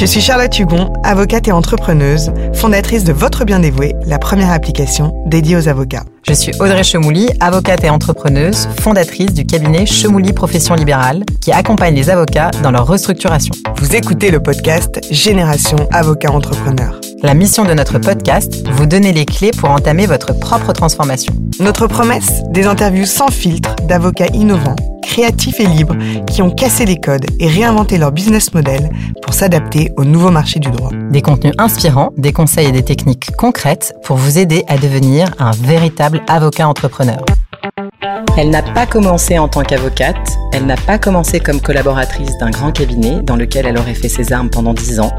Je suis Charlotte Hugon, avocate et entrepreneuse, fondatrice de Votre Bien Dévoué, la première application dédiée aux avocats. Je suis Audrey Chemouli, avocate et entrepreneuse, fondatrice du cabinet Chemouli Profession Libérale, qui accompagne les avocats dans leur restructuration. Vous écoutez le podcast Génération Avocat Entrepreneur. La mission de notre podcast, vous donner les clés pour entamer votre propre transformation. Notre promesse, des interviews sans filtre d'avocats innovants créatifs et libres qui ont cassé les codes et réinventé leur business model pour s'adapter au nouveau marché du droit. Des contenus inspirants, des conseils et des techniques concrètes pour vous aider à devenir un véritable avocat entrepreneur. Elle n'a pas commencé en tant qu'avocate, elle n'a pas commencé comme collaboratrice d'un grand cabinet dans lequel elle aurait fait ses armes pendant 10 ans.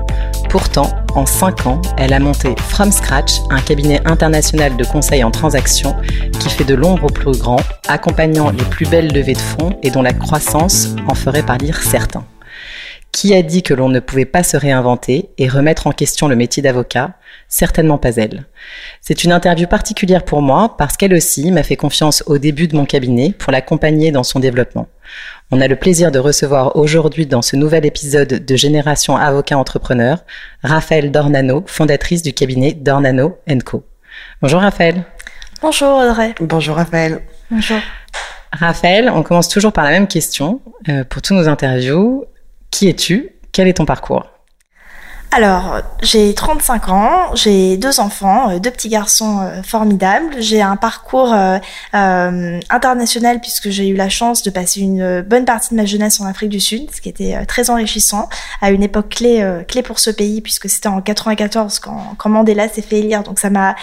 Pourtant, en 5 ans, elle a monté from scratch un cabinet international de conseil en transactions qui fait de l'ombre au plus grand, accompagnant les plus belles levées de fonds et dont la croissance en ferait partir certains. Qui a dit que l'on ne pouvait pas se réinventer et remettre en question le métier d'avocat? Certainement pas elle. C'est une interview particulière pour moi parce qu'elle aussi m'a fait confiance au début de mon cabinet pour l'accompagner dans son développement. On a le plaisir de recevoir aujourd'hui dans ce nouvel épisode de Génération Avocat Entrepreneur, Raphaël Dornano, fondatrice du cabinet Dornano Co. Bonjour Raphaël. Bonjour Audrey. Bonjour Raphaël. Bonjour. Raphaël, on commence toujours par la même question euh, pour tous nos interviews. Qui es-tu? Quel est ton parcours? Alors, j'ai 35 ans, j'ai deux enfants, euh, deux petits garçons euh, formidables. J'ai un parcours euh, international puisque j'ai eu la chance de passer une bonne partie de ma jeunesse en Afrique du Sud, ce qui était très enrichissant à une époque clé, clé pour ce pays puisque c'était en 94 quand, quand Mandela s'est fait élire. Donc ça m'a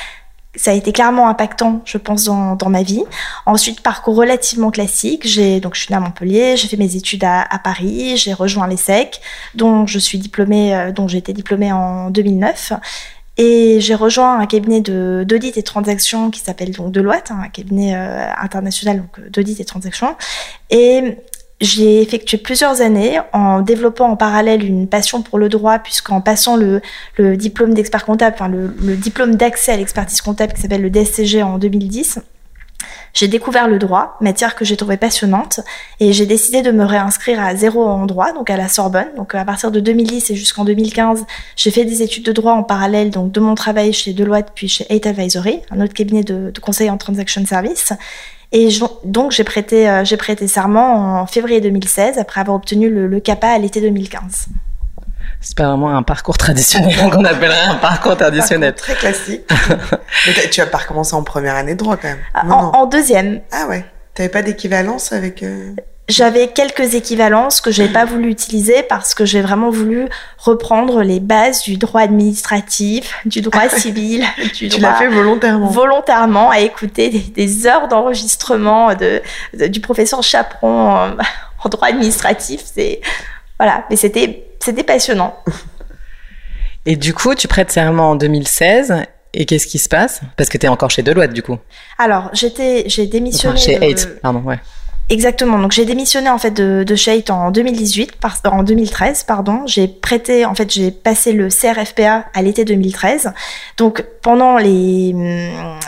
ça a été clairement impactant, je pense, dans, ma vie. Ensuite, parcours relativement classique. J'ai donc je suis née à Montpellier, j'ai fait mes études à, Paris, j'ai rejoint l'ESSEC, dont je suis diplômée, euh, dont j'ai été diplômée en 2009. Et j'ai rejoint un cabinet d'audit et transactions qui s'appelle donc Deloitte, hein, un cabinet euh, international d'audit et transactions. Et j'ai effectué plusieurs années en développant en parallèle une passion pour le droit, puisqu'en passant le, le diplôme d'expert comptable, enfin le, le diplôme d'accès à l'expertise comptable qui s'appelle le DSCG en 2010, j'ai découvert le droit, matière que j'ai trouvée passionnante, et j'ai décidé de me réinscrire à zéro en droit, donc à la Sorbonne. Donc à partir de 2010 et jusqu'en 2015, j'ai fait des études de droit en parallèle donc de mon travail chez Deloitte puis chez Eight Advisory, un autre cabinet de, de conseil en transaction service. Et donc j'ai prêté, euh, j'ai prêté serment en février 2016 après avoir obtenu le, le CAPA à l'été 2015. C'est pas vraiment un parcours traditionnel qu'on appellerait un parcours traditionnel. très classique. Mais tu as pas recommencé en première année de droit quand même. Ah, en, en, deuxième. Ah ouais. T'avais pas d'équivalence avec. Euh... J'avais quelques équivalences que j'ai pas voulu utiliser parce que j'ai vraiment voulu reprendre les bases du droit administratif, du droit civil, du tu l'as fait volontairement. Volontairement à écouter des, des heures d'enregistrement de, de, du professeur Chaperon en, en droit administratif. C'est voilà, mais c'était c'était passionnant. Et du coup, tu prêtes serment en 2016 et qu'est-ce qui se passe? Parce que tu es encore chez Deloitte, du coup. Alors, j'étais, j'ai démissionné. Enfin, chez de... Eight, pardon, ouais. Exactement. Donc j'ai démissionné en fait de, de en 2018, par, en 2013 pardon. J'ai prêté, en fait j'ai passé le CRFPA à l'été 2013. Donc pendant les,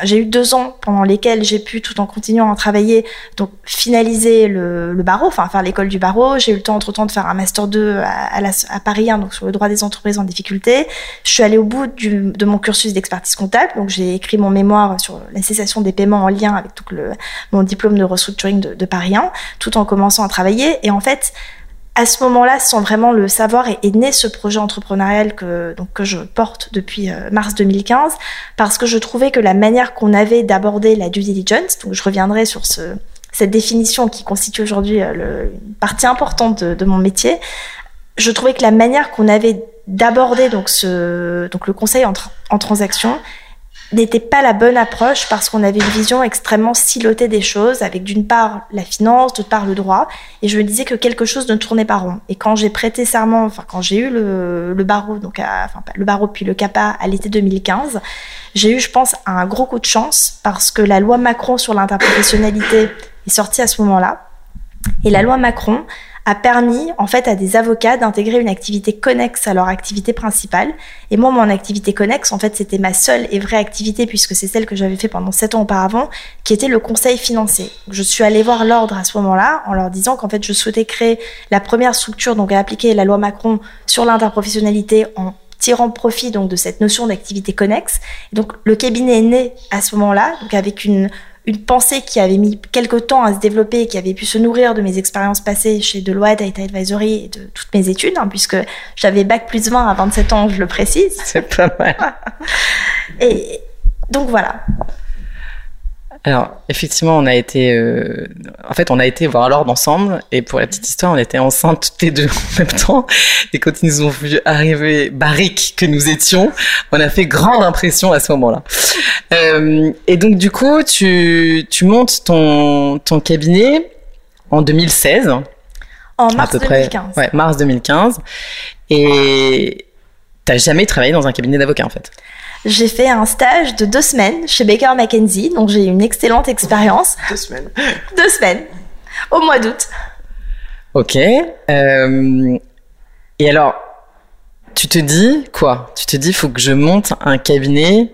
j'ai eu deux ans pendant lesquels j'ai pu tout en continuant à travailler, donc finaliser le, barreau, enfin faire l'école du barreau. J'ai eu le temps entre temps de faire un master 2 à, Paris 1, donc sur le droit des entreprises en difficulté. Je suis allée au bout de mon cursus d'expertise comptable, donc j'ai écrit mon mémoire sur la cessation des paiements en lien avec tout le, mon diplôme de restructuring de, de Paris tout en commençant à travailler. Et en fait, à ce moment-là, sans vraiment le savoir, est, est, né ce projet entrepreneurial que, donc, que je porte depuis euh, mars 2015, parce que je trouvais que la manière qu'on avait d'aborder la due diligence, donc je reviendrai sur ce, cette définition qui constitue aujourd'hui euh, une partie importante de, mon métier, je trouvais que la manière qu'on avait d'aborder donc, ce, donc le conseil en, en transaction n'était pas la bonne approche parce qu'on avait une vision extrêmement silotée des choses, avec d'une part la finance, d'autre part le droit, et je me disais que quelque chose ne tournait pas rond. Et quand j'ai prêté serment, enfin quand j'ai eu le, le barreau, donc enfin le barreau puis le CAPA à l'été 2015, j'ai eu, je pense, un gros coup de chance parce que la loi Macron sur l'interprofessionnalité est sortie à ce moment-là. Et la loi Macron a permis en fait à des avocats d'intégrer une activité connexe à leur activité principale. Et moi, mon activité connexe, en fait, c'était ma seule et vraie activité puisque c'est celle que j'avais fait pendant sept ans auparavant, qui était le conseil financier. Je suis allée voir l'ordre à ce moment-là en leur disant qu'en fait, je souhaitais créer la première structure donc à appliquer la loi Macron sur l'interprofessionnalité en tirant profit donc de cette notion d'activité connexe. donc le cabinet est né à ce moment-là, donc avec une une pensée qui avait mis quelques temps à se développer, qui avait pu se nourrir de mes expériences passées chez Deloitte, Data Advisory et de toutes mes études, hein, puisque j'avais bac plus 20 à 27 ans, je le précise. C'est pas mal. et donc voilà. Alors, effectivement, on a été, euh, en fait, on a été voir l'ordre ensemble, et pour la petite histoire, on était enceintes toutes les deux en même temps, et quand ils nous ont vu arriver barriques que nous étions, on a fait grande impression à ce moment-là. Euh, et donc, du coup, tu, tu montes ton, ton cabinet en 2016. En mars 2015. ouais, mars 2015. Et t'as jamais travaillé dans un cabinet d'avocat, en fait? J'ai fait un stage de deux semaines chez Baker McKenzie, donc j'ai eu une excellente expérience. Deux semaines. deux semaines, au mois d'août. Ok. Euh, et alors, tu te dis quoi? Tu te dis, faut que je monte un cabinet?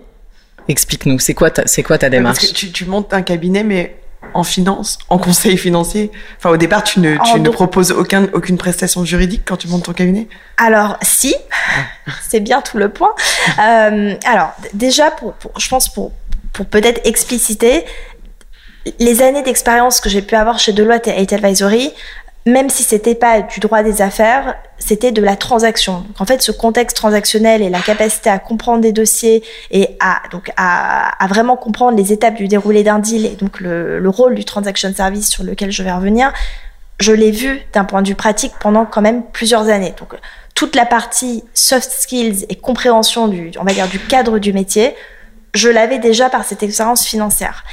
Explique-nous, c'est quoi ta, c'est quoi ta démarche Parce que tu, tu montes un cabinet, mais en finance, en conseil financier. Enfin, au départ, tu ne, tu ne proposes aucun, aucune prestation juridique quand tu montes ton cabinet? Alors, si, c'est bien tout le point. Euh, alors, déjà, pour, je pense pour, pour peut-être expliciter, les années d'expérience que j'ai pu avoir chez Deloitte et Eight Advisory, même si c'était pas du droit des affaires, c'était de la transaction. Donc en fait, ce contexte transactionnel et la capacité à comprendre des dossiers et à donc à, vraiment comprendre les étapes du déroulé d'un deal et donc le, le, rôle du transaction service sur lequel je vais revenir, je l'ai vu d'un point de vue pratique pendant quand même plusieurs années. Donc toute la partie soft skills et compréhension du, on va dire, du cadre du métier, je l'avais déjà par cette expérience financière.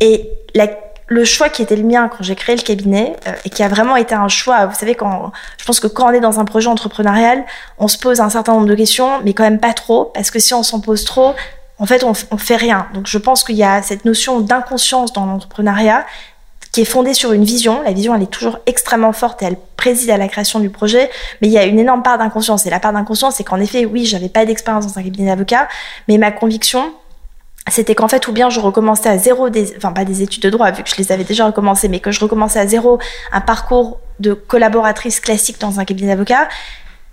Et la le choix qui était le mien quand j'ai créé le cabinet euh, et qui a vraiment été un choix. Vous savez, quand je pense que quand on est dans un projet entrepreneurial, on se pose un certain nombre de questions, mais quand même pas trop, parce que si on s'en pose trop, en fait, on, on fait rien. Donc, je pense qu'il y a cette notion d'inconscience dans l'entrepreneuriat qui est fondée sur une vision. La vision, elle est toujours extrêmement forte et elle préside à la création du projet, mais il y a une énorme part d'inconscience. Et la part d'inconscience, c'est qu'en effet, oui, j'avais pas d'expérience dans un cabinet d'avocat, mais ma conviction, c'était qu'en fait, ou bien je recommençais à zéro, des, enfin pas des études de droit, vu que je les avais déjà recommencées, mais que je recommençais à zéro un parcours de collaboratrice classique dans un cabinet d'avocat,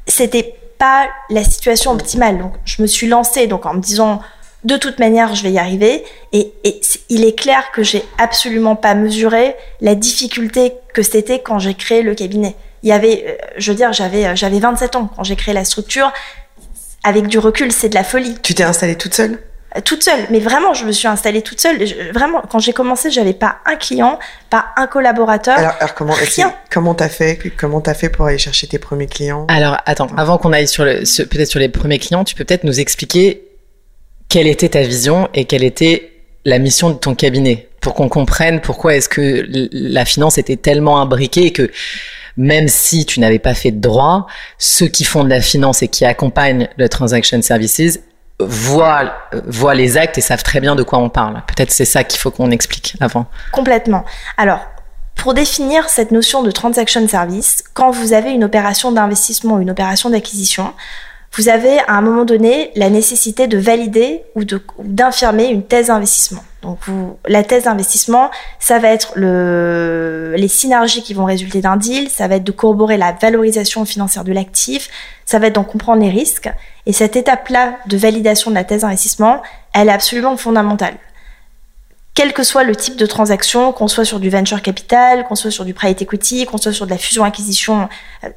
c'était pas la situation optimale. Donc, je me suis lancée donc en me disant, de toute manière, je vais y arriver. Et, et il est clair que j'ai absolument pas mesuré la difficulté que c'était quand j'ai créé le cabinet. Il y avait, euh, je veux dire, j'avais, euh, j'avais 27 ans quand j'ai créé la structure. Avec du recul, c'est de la folie. Tu t'es installée toute seule? Toute seule. Mais vraiment, je me suis installée toute seule. vraiment, quand j'ai commencé, j'avais pas un client, pas un collaborateur. Alors, alors comment comment t'as fait Comment t'as fait pour aller chercher tes premiers clients? Alors, attends, avant qu'on aille sur le, peut-être sur les premiers clients, tu peux peut-être nous expliquer quelle était ta vision et quelle était la mission de ton cabinet? Pour qu'on comprenne pourquoi est-ce que la finance était tellement imbriquée et que même si tu n'avais pas fait de droit, ceux qui font de la finance et qui accompagnent le transaction services voient, voient les actes et savent très bien de quoi on parle. Peut-être c'est ça qu'il faut qu'on explique avant. Complètement. Alors, pour définir cette notion de transaction service, quand vous avez une opération d'investissement ou une opération d'acquisition, vous avez à un moment donné la nécessité de valider ou d'infirmer une thèse d'investissement. Donc la thèse d'investissement, ça va être le, les synergies qui vont résulter d'un deal, ça va être de corroborer la valorisation financière de l'actif, ça va être d'en comprendre les risques. Et cette étape-là de validation de la thèse d'investissement, elle est absolument fondamentale. Quel que soit le type de transaction, qu'on soit sur du venture capital, qu'on soit sur du private equity, qu'on soit sur de la fusion-acquisition, euh,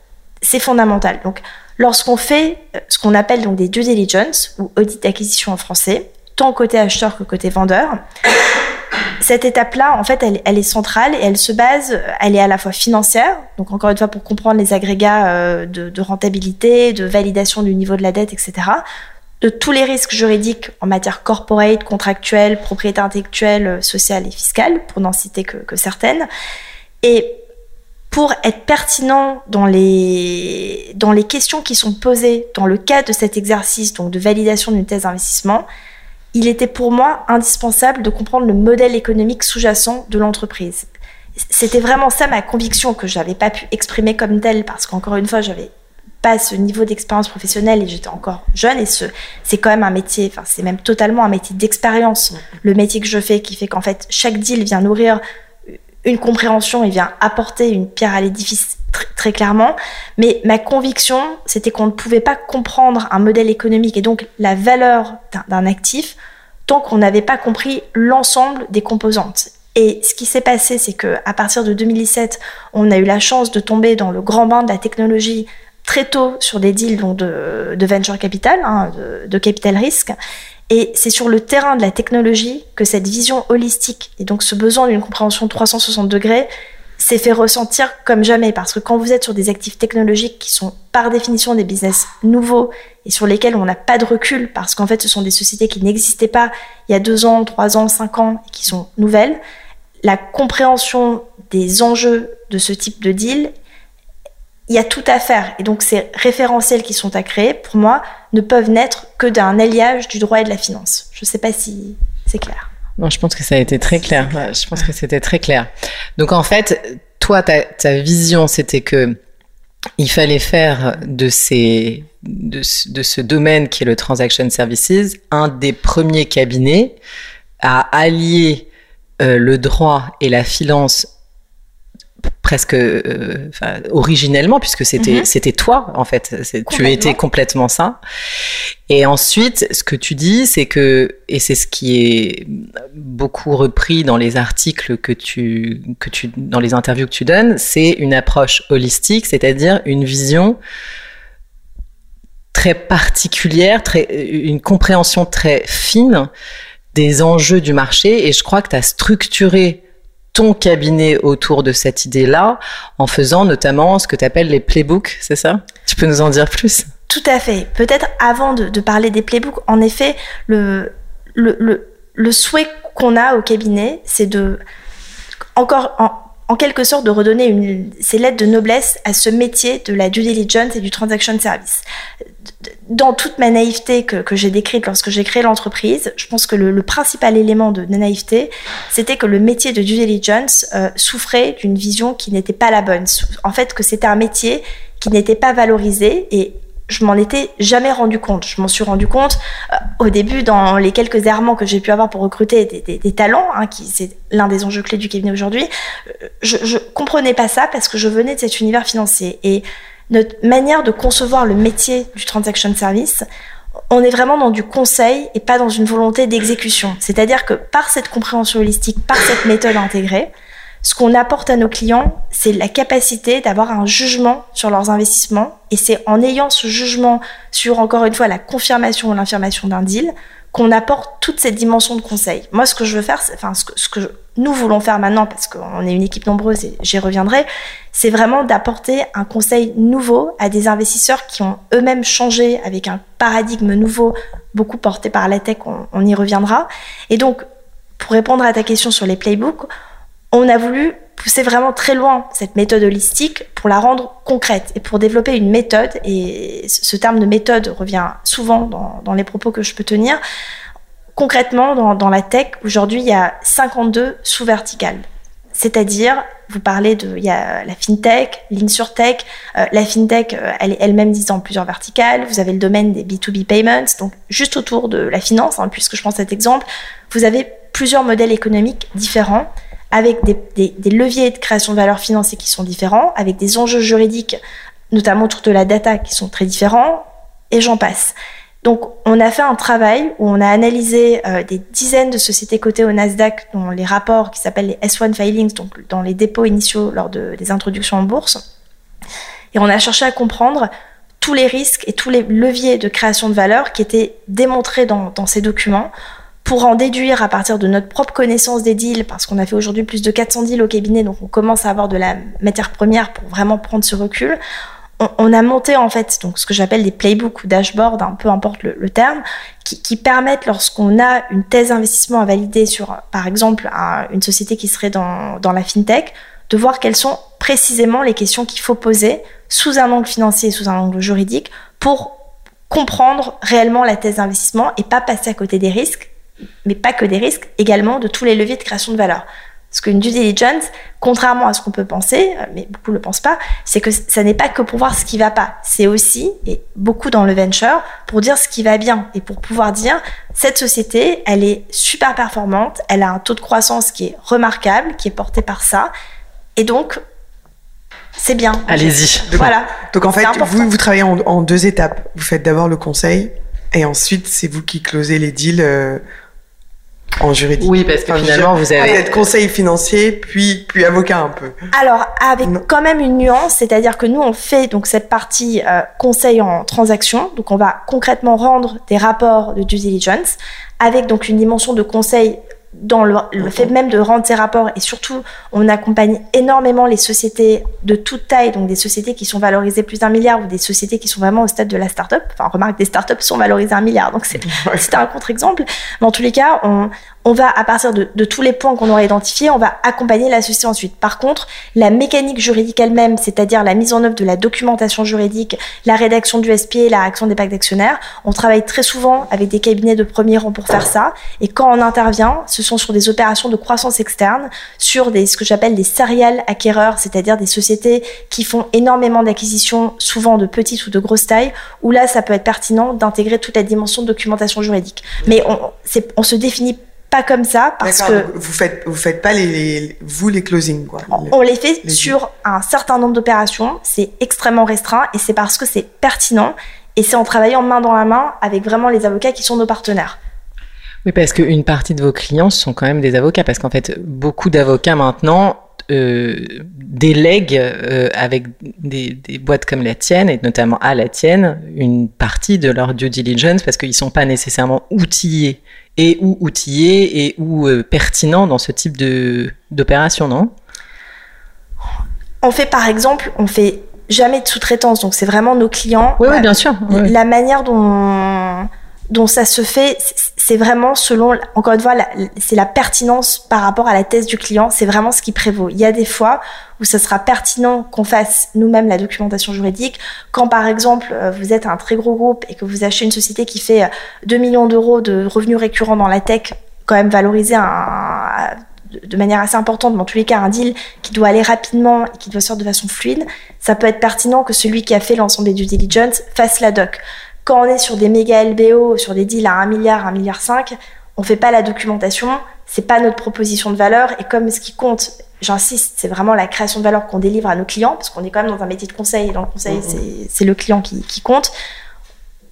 c'est fondamental. Donc, lorsqu'on fait euh, ce qu'on appelle donc des due diligence ou audit d'acquisition en français, tant côté acheteur que côté vendeur, cette étape-là, en fait, elle, est centrale et elle se base, elle est à la fois financière, donc encore une fois pour comprendre les agrégats euh, de, rentabilité, de validation du niveau de la dette, etc., de tous les risques juridiques en matière corporate, contractuelle, propriété intellectuelle, sociale et fiscale, pour n'en citer que, que certaines. Et pour être pertinent dans les, dans les questions qui sont posées dans le cadre de cet exercice donc de validation d'une thèse d'investissement, il était pour moi indispensable de comprendre le modèle économique sous-jacent de l'entreprise. c'était vraiment ça ma conviction que j'avais pas pu exprimer comme telle parce qu'encore une fois, j'avais pas ce niveau d'expérience professionnelle et j'étais encore jeune et ce c'est quand même un métier enfin c'est même totalement un métier d'expérience le métier que je fais qui fait qu'en fait chaque deal vient nourrir une compréhension et vient apporter une pierre à l'édifice très clairement mais ma conviction c'était qu'on ne pouvait pas comprendre un modèle économique et donc la valeur d'un actif tant qu'on n'avait pas compris l'ensemble des composantes et ce qui s'est passé, c'est que à partir de 2017, on a eu la chance de tomber dans le grand bain de la technologie très tôt sur des deals de, venture capital, hein, de, capital risque. Et c'est sur le terrain de la technologie que cette vision holistique et donc ce besoin d'une compréhension 360 degrés s'est fait ressentir comme jamais. Parce que quand vous êtes sur des actifs technologiques qui sont par définition des business nouveaux et sur lesquels on n'a pas de recul, parce qu'en fait ce sont des sociétés qui n'existaient pas il y a deux ans, trois ans, cinq ans, et qui sont nouvelles, la compréhension des enjeux de ce type de deal il y a tout à faire. Et donc, ces référentiels qui sont à créer, pour moi, ne peuvent naître que d'un alliage du droit et de la finance. Je ne sais pas si c'est clair. Non, je pense que ça a été très clair. Je pense que c'était très clair. Donc, en fait, toi, ta, vision, c'était que il fallait faire de ces de, ce domaine qui est le transaction services un des premiers cabinets à allier euh, le droit et la finance presque euh, originellement puisque c'était mhm. c'était toi en fait. Tu étais complètement ça. Et ensuite ce que tu dis c'est que et c'est ce qui est beaucoup repris dans les articles que tu que tu dans les interviews que tu donnes c'est une approche holistique c'est-à-dire une vision très particulière très une compréhension très fine des enjeux du marché. Et je crois que tu as structuré ton cabinet autour de cette idée-là en faisant notamment ce que tu appelles les playbooks, c'est ça? Tu peux nous en dire plus? Tout à fait. Peut-être avant de, parler des playbooks, en effet, le, le, le, souhait qu'on a au cabinet, c'est de, encore en, en, quelque sorte, de redonner une, ces lettres de noblesse à ce métier de la due diligence et du transaction service dans toute ma naïveté que, que j'ai décrite lorsque j'ai créé l'entreprise, je pense que le, le, principal élément de, naïveté, c'était que le métier de due diligence euh, souffrait d'une vision qui n'était pas la bonne. En fait, que c'était un métier qui n'était pas valorisé et je m'en étais jamais rendu compte. Je m'en suis rendu compte euh, au début dans les quelques errements que j'ai pu avoir pour recruter des, talents, hein, qui c'est l'un des enjeux clés du cabinet aujourd'hui. Euh, je, je comprenais pas ça parce que je venais de cet univers financier et notre manière de concevoir le métier du transaction service, on est vraiment dans du conseil et pas dans une volonté d'exécution. C'est-à-dire que par cette compréhension holistique, par cette méthode intégrée, ce qu'on apporte à nos clients, c'est la capacité d'avoir un jugement sur leurs investissements. Et c'est en ayant ce jugement sur, encore une fois, la confirmation ou l'infirmation d'un deal qu'on apporte toute cette dimension de conseil. Moi, ce que je veux faire, enfin, ce que, ce que nous voulons faire maintenant, parce qu'on est une équipe nombreuse et j'y reviendrai, c'est vraiment d'apporter un conseil nouveau à des investisseurs qui ont eux-mêmes changé avec un paradigme nouveau, beaucoup porté par la tech, on, on y reviendra. Et donc, pour répondre à ta question sur les playbooks, on a voulu pousser vraiment très loin cette méthode holistique pour la rendre concrète et pour développer une méthode. Et ce terme de méthode revient souvent dans, les propos que je peux tenir. Concrètement, dans, la tech, aujourd'hui, il y a 52 sous-verticales. C'est-à-dire, vous parlez de, il y a la fintech, l'insurtech. Euh, la fintech, euh, elle est elle-même disant plusieurs verticales. Vous avez le domaine des B2B payments, donc juste autour de la finance, hein, puisque je prends cet exemple, vous avez plusieurs modèles économiques différents avec des, leviers de création de valeur financière qui sont différents, avec des enjeux juridiques, notamment autour de la data, qui sont très différents, et j'en passe. Donc, on a fait un travail où on a analysé euh, des dizaines de sociétés cotées au Nasdaq, dont les rapports qui s'appellent les S1 filings, donc dans les dépôts initiaux lors de, des introductions en bourse. Et on a cherché à comprendre tous les risques et tous les leviers de création de valeur qui étaient démontrés dans, dans ces documents pour en déduire à partir de notre propre connaissance des deals, parce qu'on a fait aujourd'hui plus de 400 deals au cabinet, donc on commence à avoir de la matière première pour vraiment prendre ce recul. On, a monté en fait donc ce que j'appelle des playbooks ou dashboards, peu importe le, terme, qui, permettent lorsqu'on a une thèse d'investissement à valider sur, par exemple, une société qui serait dans, la fintech, de voir quelles sont précisément les questions qu'il faut poser sous un angle financier sous un angle juridique pour comprendre réellement la thèse d'investissement et pas passer à côté des risques mais pas que des risques, également de tous les leviers de création de valeur. Parce qu'une due diligence, contrairement à ce qu'on peut penser, euh, mais beaucoup ne le pensent pas, c'est que ça n'est pas que pour voir ce qui va pas. C'est aussi, et beaucoup dans le venture, pour dire ce qui va bien et pour pouvoir dire cette société, elle est super performante, elle a un taux de croissance qui est remarquable, qui est porté par ça. Et donc, c'est bien. Allez-y. Voilà. Donc en fait, vous, vous travaillez en, deux étapes. Vous faites d'abord le conseil et ensuite c'est vous qui closez les deals. Euh, en juridique. Oui, parce que finalement, vous avez... être conseil financier, puis, puis avocat un peu. Alors, avec quand même une nuance, c'est-à-dire que nous, on fait donc cette partie euh, conseil en transaction. Donc, on va concrètement rendre des rapports de due diligence avec donc une dimension de conseil dans le, fait même de rendre ces rapports. Et surtout on accompagne énormément les sociétés de toute taille donc des sociétés qui sont valorisées plus d'un milliard ou des sociétés qui sont vraiment au stade de la start-up. Enfin remarque des start-up sont valorisées un milliard donc c'est un contre-exemple. Mais en tous les cas on, on va, à partir de, tous les points qu'on aura identifiés, on va accompagner la société ensuite. Par contre, la mécanique juridique elle-même, c'est-à-dire la mise en œuvre de la documentation juridique, la rédaction du SPA, la réaction des pactes d'actionnaires, on travaille très souvent avec des cabinets de premier rang pour faire ça. Et quand on intervient, ce sont sur des opérations de croissance externe, sur des, ce que j'appelle des serial acquéreurs, c'est-à-dire des sociétés qui font énormément d'acquisitions, souvent de petites ou de grosses tailles, où là, ça peut être pertinent d'intégrer toute la dimension de documentation juridique. Mais on, on se définit pas comme ça parce que vous faites vous faites pas les, vous les closings quoi. On les fait sur un certain nombre d'opérations, c'est extrêmement restreint et c'est parce que c'est pertinent et c'est en travaillant main dans la main avec vraiment les avocats qui sont nos partenaires. Oui, parce qu'une partie de vos clients sont quand même des avocats parce qu'en fait beaucoup d'avocats maintenant euh, délèguent euh, avec des, des, boîtes comme la tienne et notamment à la tienne une partie de leur due diligence parce qu'ils sont pas nécessairement outillés et ou outillé et ou euh, pertinent dans ce type de d'opération, non? On fait par exemple, on fait jamais de sous-traitance, donc c'est vraiment nos clients. Oui, oui bien sûr. La manière dont dont ça se fait, c'est vraiment selon, encore une fois, c'est la pertinence par rapport à la thèse du client, c'est vraiment ce qui prévaut. Il y a des fois où ça sera pertinent qu'on fasse nous-mêmes la documentation juridique. Quand par exemple euh, vous êtes un très gros groupe et que vous achetez une société qui fait 2 euh, millions d'euros de revenus récurrents dans la tech, quand même valoriser un, de manière assez importante, mais en tous les cas un deal qui doit aller rapidement et qui doit sortir de façon fluide, ça peut être pertinent que celui qui a fait l'ensemble des due diligence fasse la doc. Quand on est sur des méga LBO, sur des deals à 1 milliard, 1 milliard 5, on fait pas la documentation, c'est pas notre proposition de valeur et comme ce qui compte, j'insiste, c'est vraiment la création de valeur qu'on délivre à nos clients parce qu'on est quand même dans un métier de conseil et dans le conseil, c'est le client qui, compte.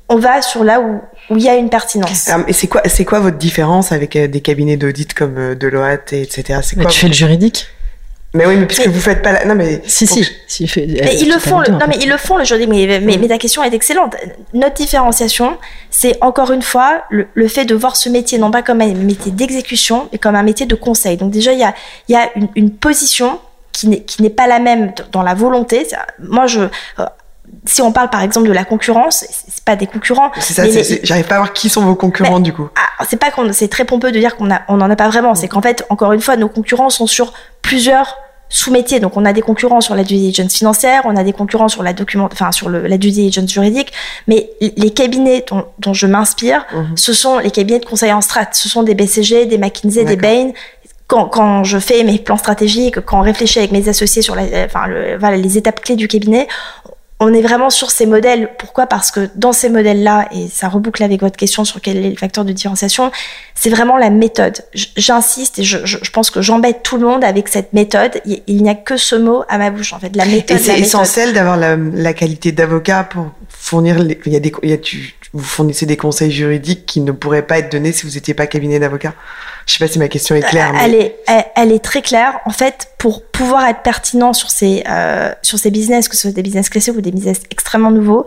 On va sur là où, où il y a une pertinence. et c'est quoi, c'est quoi votre différence avec euh, des cabinets d'audit comme euh, Deloitte, etc. C'est quoi tu fais le juridique mais oui, mais puisque vous faites pas la... Non, mais... Si, si. si fait... mais ils le font, le... non, mais ils le font, le juridique. Mais, mais, mais, ta question est excellente. Notre différenciation, c'est encore une fois le, le, fait de voir ce métier non pas comme un métier d'exécution, mais comme un métier de conseil. Donc déjà, il y a, il y a une, une position qui n'est pas la même dans la volonté. Moi, je, euh, si on parle par exemple de la concurrence, c'est pas des concurrents. C'est ça, j'arrive pas à voir qui sont vos concurrents du coup. Ah, c'est pas qu'on, c'est très pompeux de dire qu'on a, on en a pas vraiment. C'est qu'en fait, encore une fois, nos concurrents sont sur plusieurs sous-métiers. Donc, on a des concurrents sur la due diligence financière, on a des concurrents sur la document, enfin sur le, la due diligence juridique. Mais les cabinets dont, dont je m'inspire, mhm. ce sont les cabinets de conseil en strat. Ce sont des BCG, des McKinsey, des Bain. Quand, quand, je fais mes plans stratégiques, quand on réfléchit avec mes associés sur la, enfin, le, voilà, les étapes clés du cabinet, on est vraiment sur ces modèles. Pourquoi? Parce que dans ces modèles-là, et ça reboucle avec votre question sur quel est le facteur de différenciation, c'est vraiment la méthode. J'insiste et je, je, pense que j'embête tout le monde avec cette méthode. Il, n'y a que ce mot à ma bouche, en fait, la méthode. Et c'est essentiel d'avoir la, la, qualité d'avocat pour fournir. Les, il y a des, il y a, tu, vous fournissez des conseils juridiques qui ne pourraient pas être donnés si vous n'étiez pas cabinet d'avocat. Je sais pas si ma question est claire. Elle, est, elle, est très claire. En fait, pour pouvoir être pertinent sur ces, euh, sur ces business, que ce soit des business classiques ou des business extrêmement nouveaux,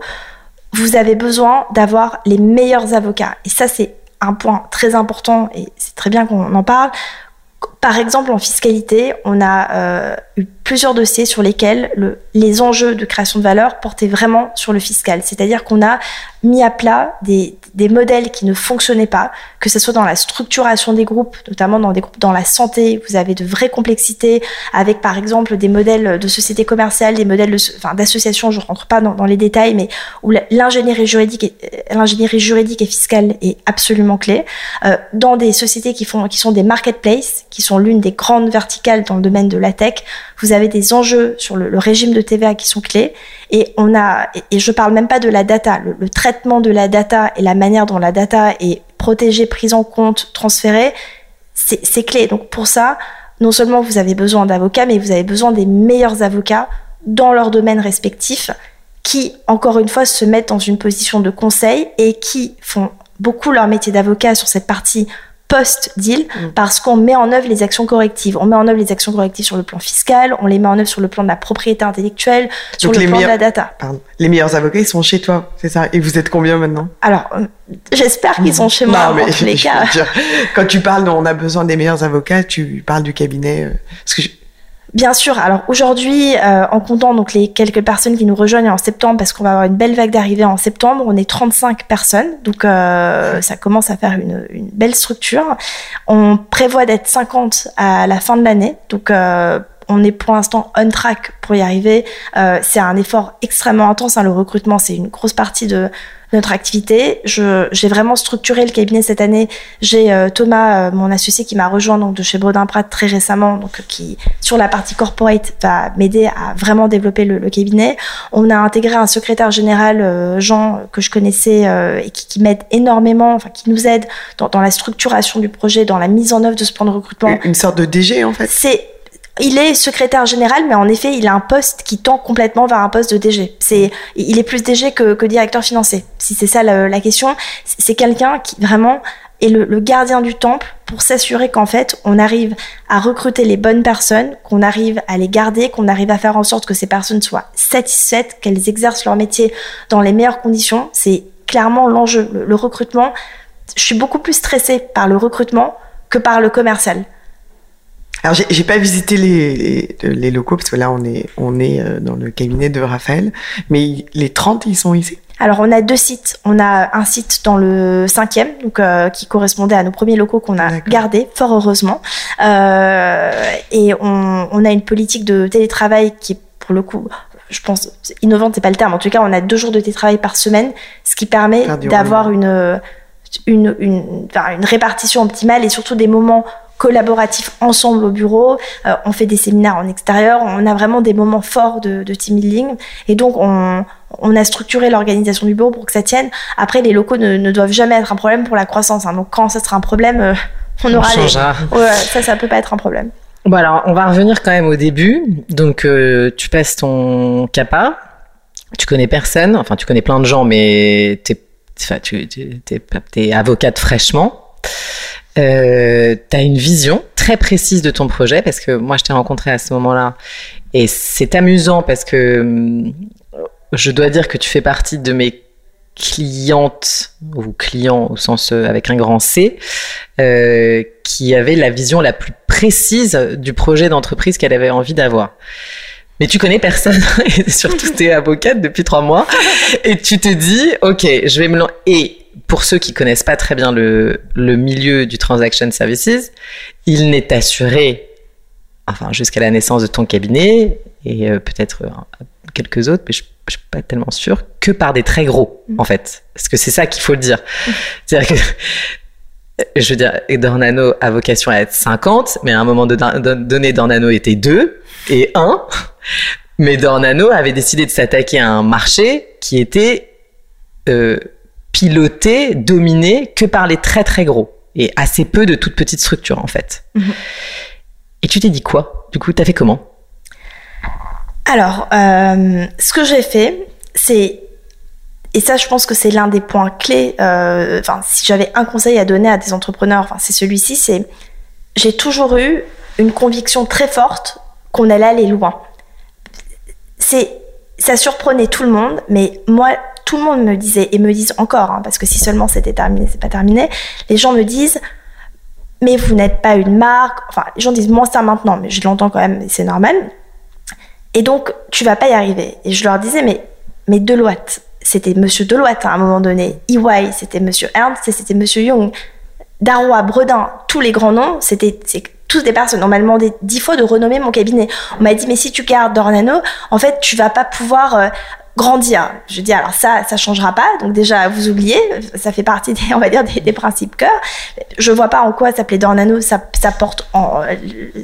vous avez besoin d'avoir les meilleurs avocats. Et ça, c'est un point très important et c'est très bien qu'on en parle. Par exemple, en fiscalité, on a euh, eu plusieurs dossiers sur lesquels le, les enjeux de création de valeur portaient vraiment sur le fiscal. C'est-à-dire qu'on a mis à plat des modèles qui ne fonctionnaient pas, que ce soit dans la structuration des groupes, notamment dans des groupes dans la santé, vous avez de vraies complexités avec par exemple des modèles de sociétés commerciales, des modèles enfin, d'associations, je rentre pas dans, les détails, mais où l'ingénierie juridique, et, l'ingénierie juridique et fiscale est absolument clé. Euh, dans des sociétés qui font, qui sont des marketplaces, qui sont l'une des grandes verticales dans le domaine de la tech, vous avez des enjeux sur le, le régime de TVA qui sont clés. Et on a, et, je parle même pas de la data, le traitement de la data et la manière dont la data est protégée, prise en compte, transférée, c'est clé. Donc pour ça, non seulement vous avez besoin d'avocats, mais vous avez besoin des meilleurs avocats dans leur domaine respectif qui, encore une fois, se mettent dans une position de conseil et qui font beaucoup leur métier d'avocat sur cette partie post-deal mm. parce qu'on met en œuvre les actions correctives. On met en œuvre les actions correctives sur le plan fiscal, on les met en œuvre sur le plan de la propriété intellectuelle, sur le plan de la data. Les meilleurs avocats, ils sont chez toi, c'est ça? Et vous êtes combien maintenant? Alors, euh, j'espère qu'ils sont chez moi, mais, en tous les cas. quand tu parles on a besoin des meilleurs avocats, tu parles du cabinet. Euh, parce que Bien sûr. Alors aujourd'hui, euh, en comptant donc les quelques personnes qui nous rejoignent en septembre, parce qu'on va avoir une belle vague d'arrivée en septembre, on est 35 personnes, donc euh, ça commence à faire une, une, belle structure. On prévoit d'être 50 à la fin de l'année, donc euh, on est pour l'instant on track pour y arriver. Euh, c'est un effort extrêmement intense. Hein, le recrutement, c'est une grosse partie de notre activité. j'ai vraiment structuré le cabinet cette année. J'ai euh, Thomas, euh, mon associé, qui m'a rejoint donc de chez Brodin Pratt très récemment, donc qui sur la partie corporate va m'aider à vraiment développer le, cabinet. On a intégré un secrétaire général, Jean, que je connaissais et qui, qui m'aide énormément, enfin qui nous aide dans, dans, la structuration du projet, dans la mise en œuvre de ce plan de recrutement. Une sorte de DG en fait? C'est il est secrétaire général, mais en effet, il a un poste qui tend complètement vers un poste de DG. C'est, il est plus DG que, directeur financier. Si c'est ça la, question, c'est quelqu'un qui vraiment est le, gardien du temple pour s'assurer qu'en fait, on arrive à recruter les bonnes personnes, qu'on arrive à les garder, qu'on arrive à faire en sorte que ces personnes soient satisfaites, qu'elles exercent leur métier dans les meilleures conditions. C'est clairement l'enjeu. le recrutement, je suis beaucoup plus stressée par le recrutement que par le commercial. Alors, j'ai pas visité les, les, locaux parce que là, on est, on est euh, dans le cabinet de Raphaël. Mais les 30, ils sont ici? Alors on a deux sites. On a un site dans le cinquième, donc euh, qui correspondait à nos premiers locaux qu'on a gardés, fort heureusement. Euh, et on, on, a une politique de télétravail qui est pour le coup, je pense innovante, c'est pas le terme. En tout cas, on a deux jours de télétravail par semaine, ce qui permet d'avoir une une, une, une répartition optimale et surtout des moments collaboratifs ensemble au bureau. Euh, on fait des séminaires en extérieur. On a vraiment des moments forts de, de team building. Et donc, on, on a structuré l'organisation du bureau pour que ça tienne. Après, les locaux ne, ne doivent jamais être un problème pour la croissance. Hein. Donc, quand ça sera un problème, euh, on, aura les... Ouais, ça, ça peut pas être un problème. Bon, alors, on va revenir quand même au début. Donc, euh, tu passes ton CAPA. Tu connais personne. Enfin, tu connais plein de gens, mais t'es, enfin, tu, tu es, es avocate fraîchement euh, tu as une vision très précise de ton projet parce que moi je t'ai rencontré à ce moment-là et c'est amusant parce que hum, je dois dire que tu fais partie de mes clientes ou clients au sens euh, avec un grand C euh, qui avait la vision la plus précise du projet d'entreprise qu'elle avait envie d'avoir. Mais tu connais personne et surtout tu es avocate depuis trois mois et tu te dis ok je vais me et pour ceux qui connaissent pas très bien le, le milieu du transaction services, il n'est assuré, enfin jusqu'à la naissance de ton cabinet et euh, peut-être euh, quelques autres, mais je, je suis pas tellement sûr, que par des très gros mm. en fait, parce que c'est ça qu'il faut le dire. Mm. C'est-à-dire que je veux dire, Dornano a vocation à être 50, mais à un moment donné, Dornano était 2 et 1. Mais Dornano avait décidé de s'attaquer à un marché qui était euh, piloté, dominé que par les très très gros et assez peu de toutes petites structures en fait. Mhm. Et tu t'es dit quoi? Du coup, t'as fait comment? Alors, euh, ce que j'ai fait, c'est et ça, je pense que c'est l'un des points clés. Euh, enfin, si j'avais un conseil à donner à des entrepreneurs, enfin, c'est celui-ci. C'est j'ai toujours eu une conviction très forte qu'on allait aller loin. C'est ça surprenait tout le monde, mais moi, tout le monde me disait, et me disent encore, hein, parce que si seulement c'était terminé, c'est pas terminé, les gens me disent, mais vous n'êtes pas une marque. Enfin, les gens disent moins ça maintenant, mais je l'entends quand même, c'est normal. Et donc, tu vas pas y arriver. Et je leur disais, mais, mais Deloitte, c'était Monsieur Deloitte à un moment donné. EY, c'était Monsieur Ernst c'était Monsieur Young. Darrois, Bredin, tous les grands noms, c'était tous des personnes. Normalement, des dix fois de renommer mon cabinet. On m'a dit, mais si tu gardes Dornano, en fait, tu vas pas pouvoir euh, grandir. Je dis, alors ça, ça changera pas. Donc déjà, vous oubliez, ça fait partie des, on va dire, des, principes cœur. Je vois pas en quoi s'appeler Dornano, ça, ça porte, en,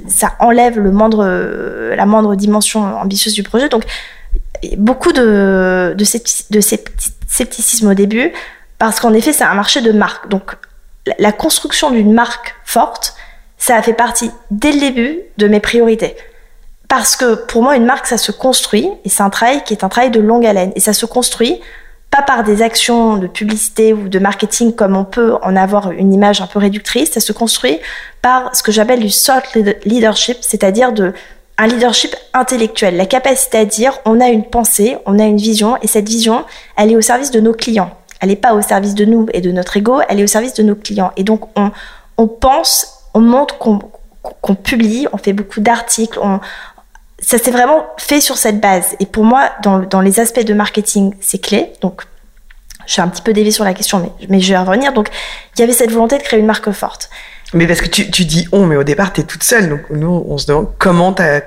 ça enlève le moindre, la moindre dimension ambitieuse du projet. Donc, beaucoup de, de, de scepticisme au début, parce qu'en effet, c'est un marché de marque. Donc, la construction d'une marque forte, ça a fait partie dès le début de mes priorités. Parce que pour moi, une marque, ça se construit, et c'est un travail qui est un travail de longue haleine. Et ça se construit pas par des actions de publicité ou de marketing comme on peut en avoir une image un peu réductrice, ça se construit par ce que j'appelle du soft leadership, c'est-à-dire de un leadership intellectuel, la capacité à dire on a une pensée, on a une vision, et cette vision, elle est au service de nos clients. Elle n'est pas au service de nous et de notre ego, elle est au service de nos clients. Et donc, on, on pense, on montre qu'on publie, on fait beaucoup d'articles, on, ça s'est vraiment fait sur cette base. Et pour moi, dans, dans les aspects de marketing, c'est clé. Donc, je suis un petit peu déviée sur la question, mais, mais je vais revenir. Donc, il y avait cette volonté de créer une marque forte. Mais parce que tu, tu dis on, mais au départ, tu es toute seule. Donc, nous, on se demande comment tu as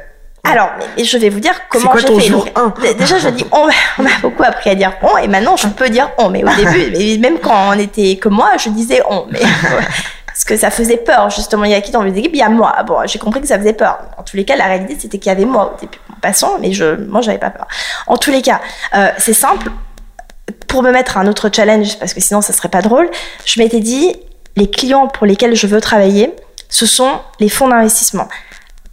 alors, je vais vous dire comment j'ai fait. Jour déjà, je dis on, on m'a beaucoup appris à dire on, et maintenant je peux dire on. Mais au début, même quand on était que moi, je disais on. Mais parce que ça faisait peur justement. Il y a qui dans les équipes Il y a moi. Bon, j'ai compris que ça faisait peur. En tous les cas, la réalité c'était qu'il y avait moi au début. Passant, mais je, moi, j'avais pas peur. En tous les cas, euh, c'est simple. Pour me mettre un autre challenge, parce que sinon ça serait pas drôle, je m'étais dit les clients pour lesquels je veux travailler, ce sont les fonds d'investissement,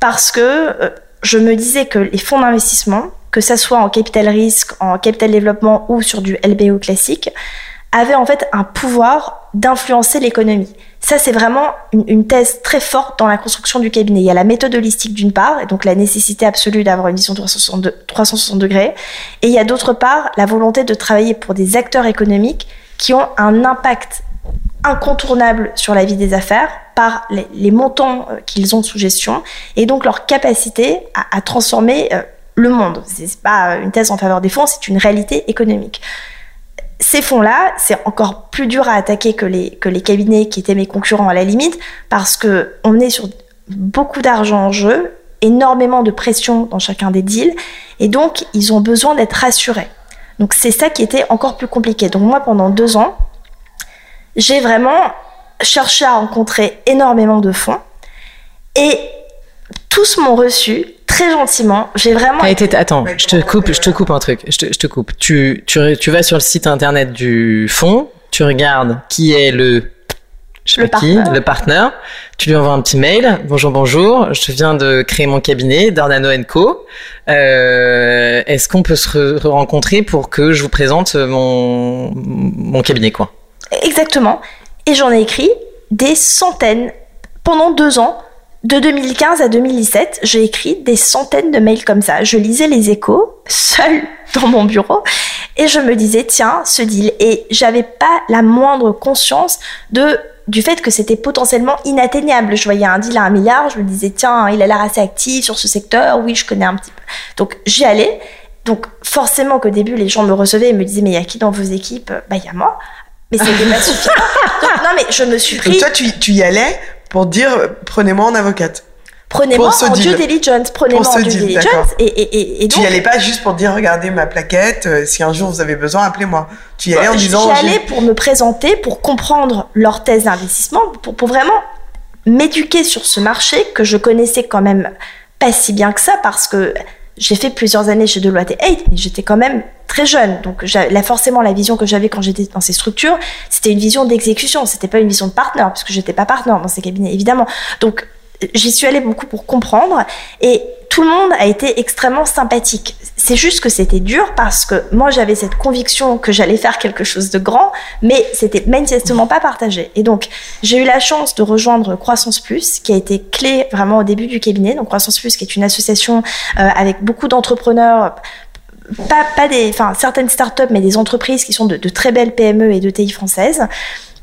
parce que euh, je me disais que les fonds d'investissement, que ça soit en capital risque, en capital développement ou sur du LBO classique, avaient en fait un pouvoir d'influencer l'économie. Ça, c'est vraiment une, thèse très forte dans la construction du cabinet. Il y a la méthode holistique d'une part, et donc la nécessité absolue d'avoir une vision 360, 360 degrés, et il y a d'autre part la volonté de travailler pour des acteurs économiques qui ont un impact incontournable sur la vie des affaires par les, montants euh, qu'ils ont sous gestion et donc leur capacité à, transformer euh, le monde. C'est pas une thèse en faveur des fonds, c'est une réalité économique. Ces fonds-là, c'est encore plus dur à attaquer que les, que les cabinets qui étaient mes concurrents à la limite, parce que on est sur beaucoup d'argent en jeu, énormément de pression dans chacun des deals, et donc ils ont besoin d'être rassurés. Donc c'est ça qui était encore plus compliqué. Donc moi, pendant deux ans, j'ai vraiment cherché à rencontrer énormément de fonds et tous m'ont reçu très gentiment. J'ai vraiment. été... Attends, je te coupe, je te coupe un truc. Je te, je te coupe. Tu, tu, tu vas sur le site internet du fonds, tu regardes qui est le je sais le pas qui, le partenaire. Tu lui envoies un petit mail. Bonjour, bonjour. Je viens de créer mon cabinet, Dornano Co. Euh, Est-ce qu'on peut se rencontrer pour que je vous présente mon, mon cabinet, quoi? Exactement. Et j'en ai écrit des centaines pendant deux ans. De 2015 à 2017, j'ai écrit des centaines de mails comme ça. Je lisais les échos, seul dans mon bureau, et je me disais, tiens, ce deal. Et j'avais pas la moindre conscience de du fait que c'était potentiellement inatteignable. Je voyais un deal à un milliard, je me disais, tiens, il a l'air assez actif sur ce secteur, oui, je connais un petit peu. Donc j'y allais. Donc forcément qu'au début, les gens me recevaient et me disaient, mais il y a qui dans vos équipes? Bah, il y a moi. Mais c'était pas suffisant. non, mais je me suis pris. Donc toi, tu, tu y allais pour dire prenez-moi en avocate. Prenez-moi en due diligence, prenez-moi en due diligence. Et, et, et, donc, tu y allais pas juste pour dire regardez ma plaquette, euh, si un jour vous avez besoin, appelez-moi. Tu y allais en bah, disant. J'y allais pour me présenter, pour comprendre leur thèse d'investissement, pour, pour vraiment m'éduquer sur ce marché que je connaissais quand même pas si bien que ça parce que j'ai fait plusieurs années chez Deloitte et mais j'étais quand même très jeune. Donc là, forcément, la vision que j'avais quand j'étais dans ces structures, c'était une vision d'exécution. C'était pas une vision de partenaire, puisque j'étais pas partenaire dans ces cabinets, évidemment. Donc j'y suis allée beaucoup pour comprendre et tout le monde a été extrêmement sympathique. C'est juste que c'était dur parce que moi j'avais cette conviction que j'allais faire quelque chose de grand, mais c'était manifestement pas partagé. Et donc j'ai eu la chance de rejoindre Croissance Plus, qui a été clé vraiment au début du cabinet. Donc Croissance Plus, qui est une association euh, avec beaucoup d'entrepreneurs pas, pas des, enfin, certaines startups, mais des entreprises qui sont de, de très belles PME et de TI françaises.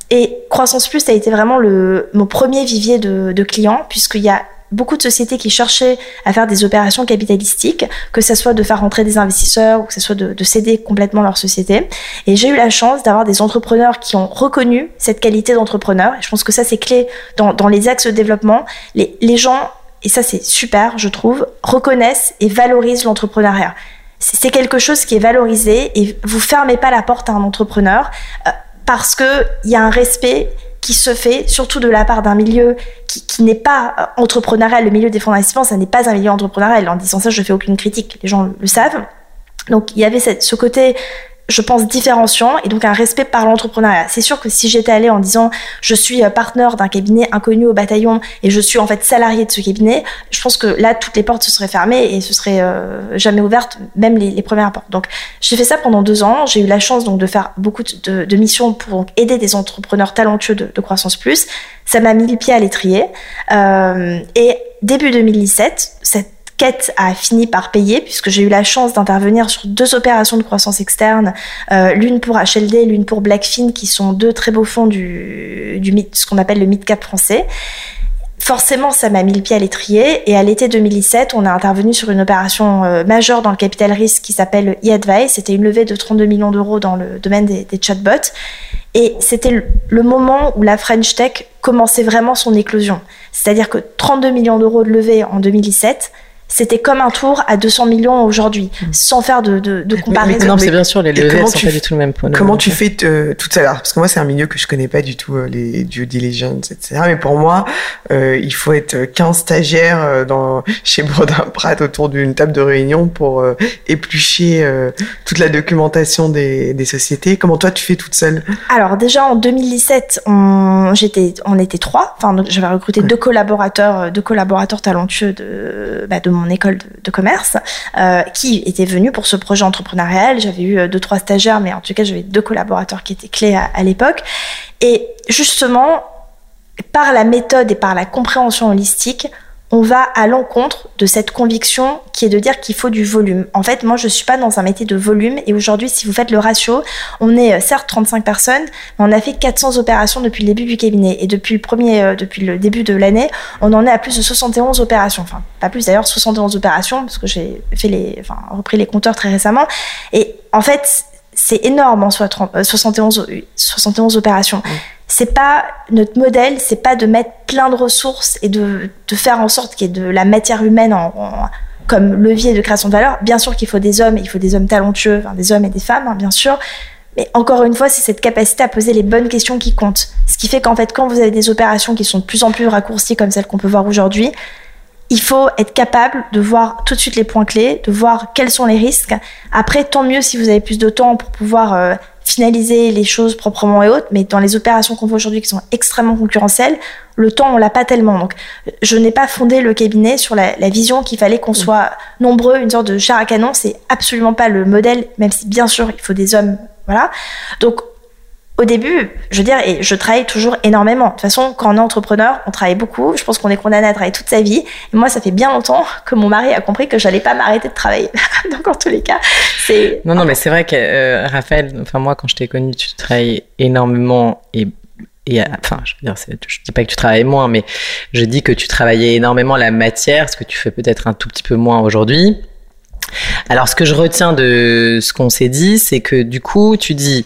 Et Croissance Plus a été vraiment le, mon premier vivier de, clients, puisqu'il y a beaucoup de sociétés qui cherchaient à faire des opérations capitalistiques, que ce soit de faire rentrer des investisseurs ou que ce soit de, de céder complètement leur société. Et j'ai eu la chance d'avoir des entrepreneurs qui ont reconnu cette qualité d'entrepreneur. Je pense que ça, c'est clé dans, les axes de développement. Les, les gens, et ça c'est super, je trouve, reconnaissent et valorisent l'entrepreneuriat. C'est quelque chose qui est valorisé et vous fermez pas la porte à un entrepreneur euh, parce que il y a un respect qui se fait, surtout de la part d'un milieu qui, qui n'est pas euh, entrepreneurial. Le milieu des fonds d'investissement, ça n'est pas un milieu entrepreneurial. En disant ça, je fais aucune critique. Les gens le savent. Donc, il y avait ce côté je pense, différenciant et donc un respect par l'entrepreneuriat. C'est sûr que si j'étais allée en disant je suis euh, partenaire d'un cabinet inconnu au bataillon et je suis en fait salarié de ce cabinet, je pense que là toutes les portes se seraient fermées et ce serait euh, jamais ouvertes, même les, premières portes. Donc j'ai fait ça pendant deux ans. J'ai eu la chance donc de faire beaucoup de, missions pour aider des entrepreneurs talentueux de, de croissance plus. Ça m'a mis le pied à l'étrier euh, et début 2017, cette quête a fini par payer puisque j'ai eu la chance d'intervenir sur deux opérations de croissance externe, euh, l'une pour HLD, l'une pour Blackfin, qui sont deux très beaux fonds du, du ce qu'on appelle le mid-cap français. Forcément, ça m'a mis le pied à l'étrier et à l'été 2017, on a intervenu sur une opération euh, majeure dans le capital risque qui s'appelle e-advice. C'était une levée de 32 millions d'euros dans le domaine des, des chatbots et c'était le, le moment où la French Tech commençait vraiment son éclosion. C'est-à-dire que 32 millions d'euros de levée en 2017, c'était comme un tour à 200 millions aujourd'hui, mmh. sans faire de, de, de comparaison. Mais, non, c'est bien sûr, les levées ne sont pas du tout le même point. Comment tu fais euh, tout ça Parce que moi, c'est un milieu que je connais pas du tout, euh, les due diligence, etc. Mais pour moi, euh, il faut être 15 stagiaires euh, dans, chez Brodin Pratt autour d'une table de réunion pour euh, éplucher euh, toute la documentation des, des, sociétés. Comment toi, tu fais toute seule? Alors déjà, en 2017, on, j'étais, on était trois. Enfin, j'avais recruté ouais. deux collaborateurs, deux collaborateurs talentueux de, bah, de mon école de, commerce, euh, qui était venu pour ce projet entrepreneurial. J'avais eu deux, trois stagiaires, mais en tout cas, j'avais deux collaborateurs qui étaient clés à l'époque. Et justement, par la méthode et par la compréhension holistique, on va à l'encontre de cette conviction qui est de dire qu'il faut du volume. En fait, moi, je suis pas dans un métier de volume et aujourd'hui, si vous faites le ratio, on est euh, certes 35 personnes, mais on a fait 400 opérations depuis le début du cabinet et depuis le premier, euh, depuis le début de l'année, on en est à plus de 71 opérations. Enfin, pas plus d'ailleurs, 71 opérations parce que j'ai fait les, enfin, repris les compteurs très récemment. Et en fait, c'est énorme en soi, 30, 71, 71 opérations. Mmh c'est pas notre modèle, c'est pas de mettre plein de ressources et de, faire en sorte qu'il y ait de la matière humaine en, comme levier de création de valeur. Bien sûr qu'il faut des hommes, il faut des hommes talentueux, des hommes et des femmes, hein, bien sûr. Mais encore une fois, c'est cette capacité à poser les bonnes questions qui compte. Ce qui fait qu'en fait, quand vous avez des opérations qui sont de plus en plus raccourcies comme celles qu'on peut voir aujourd'hui, il faut être capable de voir tout de suite les points clés, de voir quels sont les risques. Après, tant mieux si vous avez plus de temps pour pouvoir euh, finaliser les choses proprement et autres, mais dans les opérations qu'on voit aujourd'hui qui sont extrêmement concurrentielles, le temps on l'a pas tellement. Donc, je n'ai pas fondé le cabinet sur la, la vision qu'il fallait qu'on soit nombreux, une sorte de char à canon. C'est absolument pas le modèle, même si bien sûr il faut des hommes, voilà. Donc au début, je veux dire, et je travaille toujours énormément. De toute façon, quand on est entrepreneur, on travaille beaucoup. Je pense qu'on est condamné à travailler toute sa vie. Moi, ça fait bien longtemps que mon mari a compris que j'allais pas m'arrêter de travailler. Donc, en tous les cas, c'est. Non, non, mais c'est vrai que euh, Raphaël, enfin moi, quand je t'ai connu, tu travailles énormément et et enfin, je veux dire, je dis pas que tu travailles moins, mais je dis que tu travaillais énormément la matière, ce que tu fais peut-être un tout petit peu moins aujourd'hui. Alors, ce que je retiens de ce qu'on s'est dit, c'est que du coup, tu dis,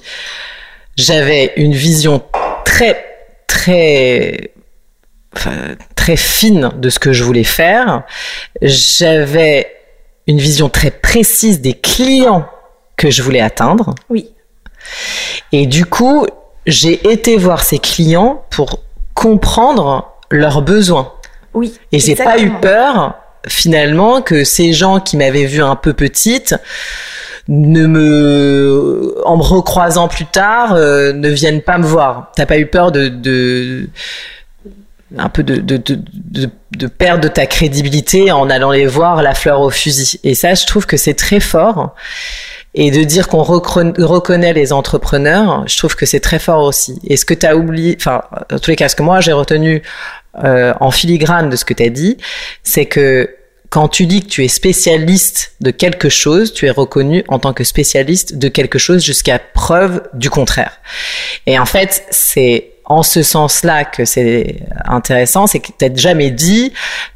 j'avais une vision très, très, très fine de ce que je voulais faire. J'avais une vision très précise des clients que je voulais atteindre. Oui. Et du coup, j'ai été voir ces clients pour comprendre leurs besoins. Oui. Et j'ai pas eu peur finalement que ces gens qui m'avaient vu un peu petite ne me, en me recroisant plus tard, euh, ne viennent pas me voir. T'as pas eu peur de, de un peu de, de, de, de, de perdre ta crédibilité en allant les voir la fleur au fusil? Et ça, je trouve que c'est très fort. Et de dire qu'on reconnaît les entrepreneurs, je trouve que c'est très fort aussi. Et ce que tu as oublié, enfin, dans tous les cas, ce que moi j'ai retenu euh, en filigrane de ce que tu as dit, c'est que quand tu dis que tu es spécialiste de quelque chose, tu es reconnu en tant que spécialiste de quelque chose jusqu'à preuve du contraire. Et en fait, c'est en ce sens-là que c'est intéressant, c'est que tu n'as jamais dit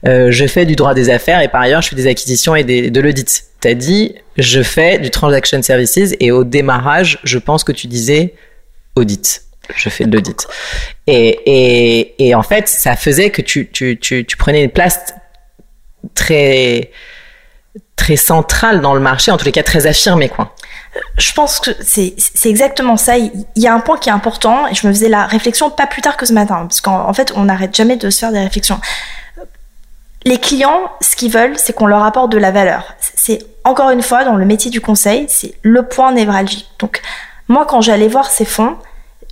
euh, je fais du droit des affaires et par ailleurs je fais des acquisitions et des, de l'audit. Tu as dit je fais du transaction services et au démarrage, je pense que tu disais audit. Je fais de l'audit. Et, et, et en fait, ça faisait que tu, tu, tu, tu prenais une place très très centrale dans le marché, en tous les cas très affirmée, quoi. Je pense que c'est exactement ça. Il y a un point qui est important et je me faisais la réflexion pas plus tard que ce matin, parce qu'en fait, on n'arrête jamais de se faire des réflexions. Les clients, ce qu'ils veulent, c'est qu'on leur apporte de la valeur. C'est encore une fois dans le métier du conseil, c'est le point névralgique. Donc, moi, quand j'allais voir ces fonds,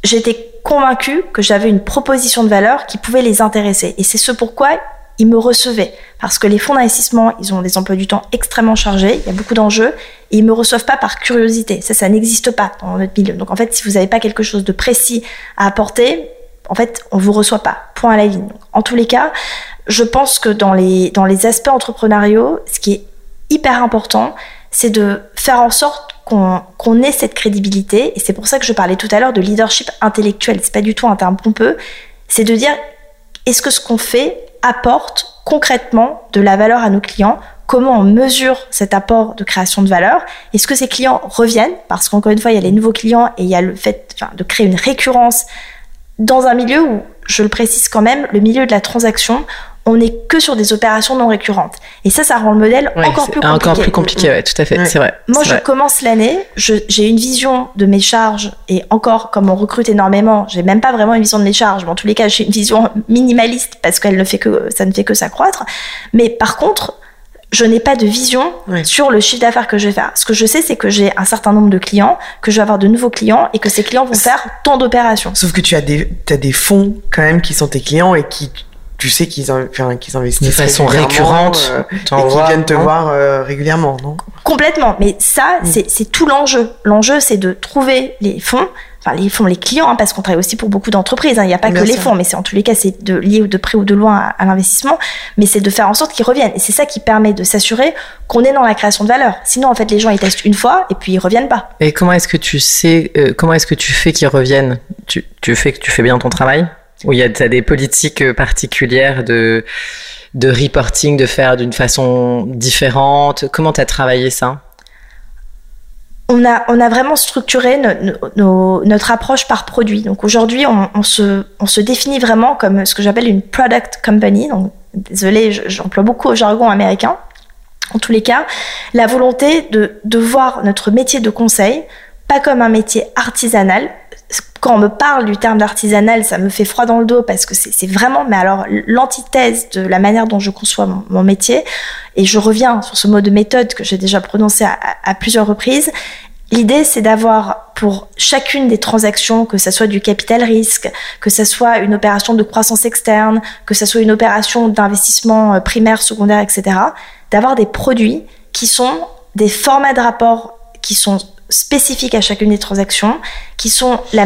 j'étais convaincue que j'avais une proposition de valeur qui pouvait les intéresser. Et c'est ce pourquoi ils me recevaient. Parce que les fonds d'investissement, ils ont des emplois du temps extrêmement chargés, il y a beaucoup d'enjeux, et ils me reçoivent pas par curiosité. Ça, ça n'existe pas dans notre milieu. Donc en fait, si vous n'avez pas quelque chose de précis à apporter, en fait, on vous reçoit pas. Point à la ligne. en tous les cas, je pense que dans les, dans les aspects entrepreneuriaux, ce qui est hyper important, c'est de faire en sorte qu'on ait cette crédibilité. Et c'est pour ça que je parlais tout à l'heure de leadership intellectuel. C'est pas du tout un terme pompeux. C'est de dire, est-ce que ce qu'on fait apporte concrètement de la valeur à nos clients? Comment on mesure cet apport de création de valeur? Est-ce que ces clients reviennent? Parce qu'encore une fois, il y a les nouveaux clients et il y a le fait de créer une récurrence dans un milieu où, je le précise quand même, le milieu de la transaction, on n'est que sur des opérations non récurrentes. Et ça, ça rend le modèle encore plus compliqué. Encore plus compliqué, ouais, tout à fait, c'est vrai. Moi, je commence l'année, j'ai une vision de mes charges, et encore, comme on recrute énormément, j'ai même pas vraiment une vision de mes charges, mais en tous les cas, j'ai une vision minimaliste parce qu'elle ne fait que, ça ne fait que s'accroître. Mais par contre, je n'ai pas de vision sur le chiffre d'affaires que je vais faire. Ce que je sais, c'est que j'ai un certain nombre de clients, que je vais avoir de nouveaux clients et que ces clients vont faire tant d'opérations. Sauf que tu as des, as des fonds quand même qui sont tes qu'ils et qui tu sais qu'ils qu'ils investissent de façon récurrente euh, et qu'ils viennent te voir euh, régulièrement, non? Complètement. Mais ça, mm. c'est tout l'enjeu. L'enjeu, c'est de trouver les fonds, enfin les fonds, les clients, hein, parce qu'on travaille aussi pour beaucoup d'entreprises. Hein. Il n'y a pas que les fonds, mais c'est en tous les cas, c'est de lié de près ou de loin à, l'investissement. Mais c'est de faire en sorte qu'ils reviennent. Et c'est ça qui permet de s'assurer qu'on est dans la création de valeur. Sinon, en fait, les gens ils testent une fois et puis ils reviennent pas. Et comment est-ce que tu sais, euh, comment est-ce que tu fais qu'ils reviennent? Tu, tu fais que tu fais bien ton travail? Où il y a des politiques euh, particulières de, reporting, de faire d'une façon différente. Comment tu as travaillé ça? On a, vraiment structuré notre approche par produit. Donc aujourd'hui, on, se, définit vraiment comme ce que j'appelle une product company. Donc, désolé, j'emploie beaucoup au jargon américain. En tous les cas, la volonté de voir notre métier de conseil pas comme un métier artisanal, quand on me parle du terme d'artisanal, ça me fait froid dans le dos parce que c'est vraiment, mais alors, l'antithèse de la manière dont je conçois mon, métier. Et je reviens sur ce mot de méthode que j'ai déjà prononcé à, plusieurs reprises. L'idée, c'est d'avoir pour chacune des transactions, que ce soit du capital risque, que ce soit une opération de croissance externe, que ce soit une opération d'investissement euh, primaire, secondaire, etc., d'avoir des produits qui sont des formats de rapport qui sont spécifiques à chacune des transactions, qui sont, la,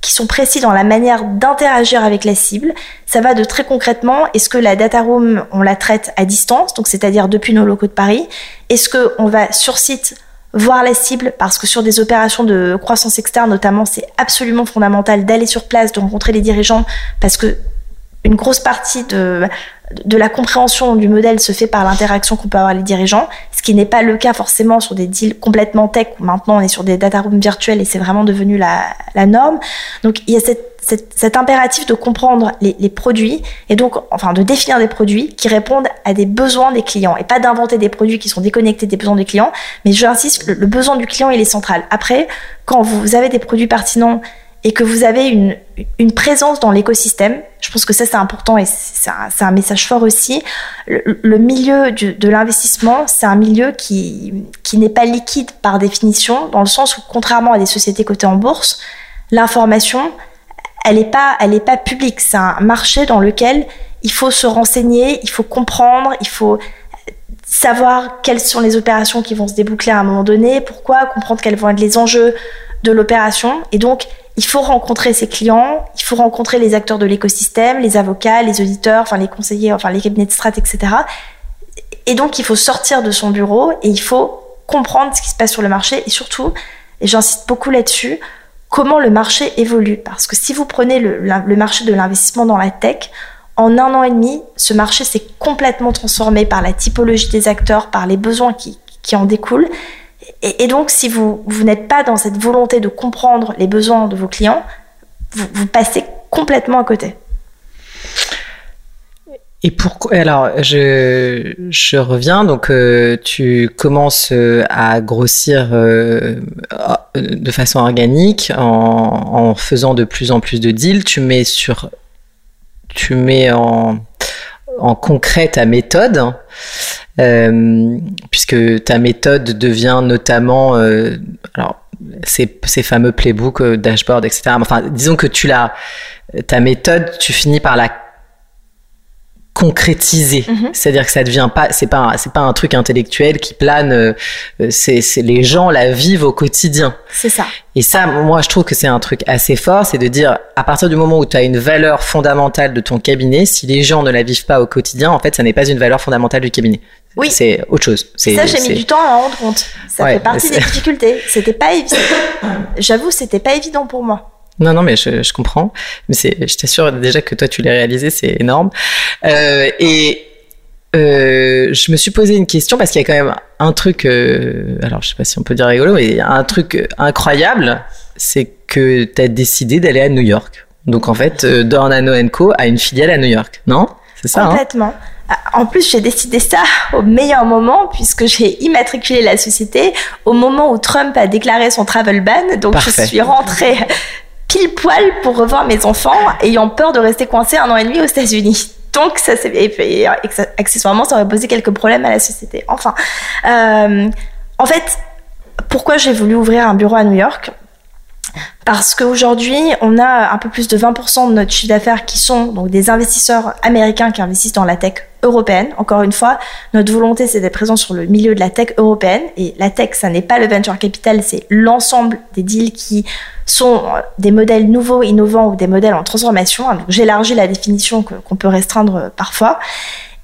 qui sont précis dans la manière d'interagir avec la cible. Ça va de très concrètement, est-ce que la data room, on la traite à distance, donc c'est-à-dire depuis nos locaux de Paris? Est-ce qu'on va sur site voir la cible? Parce que sur des opérations de croissance externe notamment, c'est absolument fondamental d'aller sur place, de rencontrer les dirigeants parce que une grosse partie de, de la compréhension du modèle se fait par l'interaction qu'on peut avoir les dirigeants, ce qui n'est pas le cas forcément sur des deals complètement tech où maintenant on est sur des data rooms virtuels et c'est vraiment devenu la, norme. Donc il y a cet impératif de comprendre les, les, produits et donc enfin de définir des produits qui répondent à des besoins des clients et pas d'inventer des produits qui sont déconnectés des besoins des clients. Mais je insiste, le, le besoin du client il est central. Après, quand vous avez des produits pertinents et que vous avez une, présence dans l'écosystème. Je pense que ça, c'est important et c'est un, message fort aussi. Le, milieu de l'investissement, c'est un milieu qui, qui n'est pas liquide par définition, dans le sens où, contrairement à des sociétés cotées en bourse, l'information, elle n'est pas, pas publique. C'est un marché dans lequel il faut se renseigner, il faut comprendre, il faut savoir quelles sont les opérations qui vont se déboucler à un moment donné, pourquoi, comprendre quels vont être les enjeux de l'opération. Et donc, il faut rencontrer ses clients, il faut rencontrer les acteurs de l'écosystème, les avocats, les auditeurs, enfin les conseillers, enfin les cabinets de strat, etc. Et donc, il faut sortir de son bureau et il faut comprendre ce qui se passe sur le marché et surtout, et j'insiste beaucoup là-dessus, comment le marché évolue. Parce que si vous prenez le, marché de l'investissement dans la tech, en un an et demi, ce marché s'est complètement transformé par la typologie des acteurs, par les besoins qui en découlent. Et, donc, si vous, vous n'êtes pas dans cette volonté de comprendre les besoins de vos clients, vous, vous passez complètement à côté. Et pourquoi Alors, je, je reviens. Donc, euh, tu commences euh, à grossir euh, de façon organique en, en, faisant de plus en plus de deals. Tu mets sur, tu mets en, en concret ta méthode, euh, puisque ta méthode devient notamment, euh, alors ces, fameux playbooks, dashboard, etc. Enfin, disons que tu l'as, ta méthode, tu finis par la concrétiser. Mm -hmm. C'est-à-dire que ça devient pas, c'est pas, c'est pas un truc intellectuel qui plane. Euh, c'est, les gens la vivent au quotidien. C'est ça. Et ça, moi, je trouve que c'est un truc assez fort, c'est de dire à partir du moment où tu as une valeur fondamentale de ton cabinet, si les gens ne la vivent pas au quotidien, en fait, ça n'est pas une valeur fondamentale du cabinet. Oui. C'est autre chose. Ça, j'ai mis du temps à en rendre compte. Ça ouais, fait partie des difficultés. C'était pas évident. J'avoue, c'était pas évident pour moi. Non, non, mais je, je comprends. Mais c'est, je t'assure déjà que toi, tu l'as réalisé, c'est énorme. Euh, et euh, je me suis posé une question parce qu'il y a quand même un truc, euh, alors je sais pas si on peut dire rigolo, mais un truc incroyable, c'est que tu as décidé d'aller à New York. Donc en fait, Dornano Co a une filiale à New York, non? C'est ça Complètement. Hein en plus, j'ai décidé ça au meilleur moment puisque j'ai immatriculé la société au moment où Trump a déclaré son travel ban. Donc Parfait. je suis rentrée pile poil pour revoir mes enfants, ayant peur de rester coincé un an et demi aux États-Unis. Donc, ça s'est fait. Accessoirement, ça aurait posé quelques problèmes à la société. Enfin, euh, en fait, pourquoi j'ai voulu ouvrir un bureau à New York? Parce qu'aujourd'hui, on a un peu plus de 20% de notre chiffre d'affaires qui sont donc des investisseurs américains qui investissent dans la tech européenne. Encore une fois, notre volonté, c'est d'être présent sur le milieu de la tech européenne. Et la tech, ça n'est pas le venture capital, c'est l'ensemble des deals qui sont des modèles nouveaux, innovants ou des modèles en transformation. Donc, j'élargis la définition qu'on peut restreindre parfois.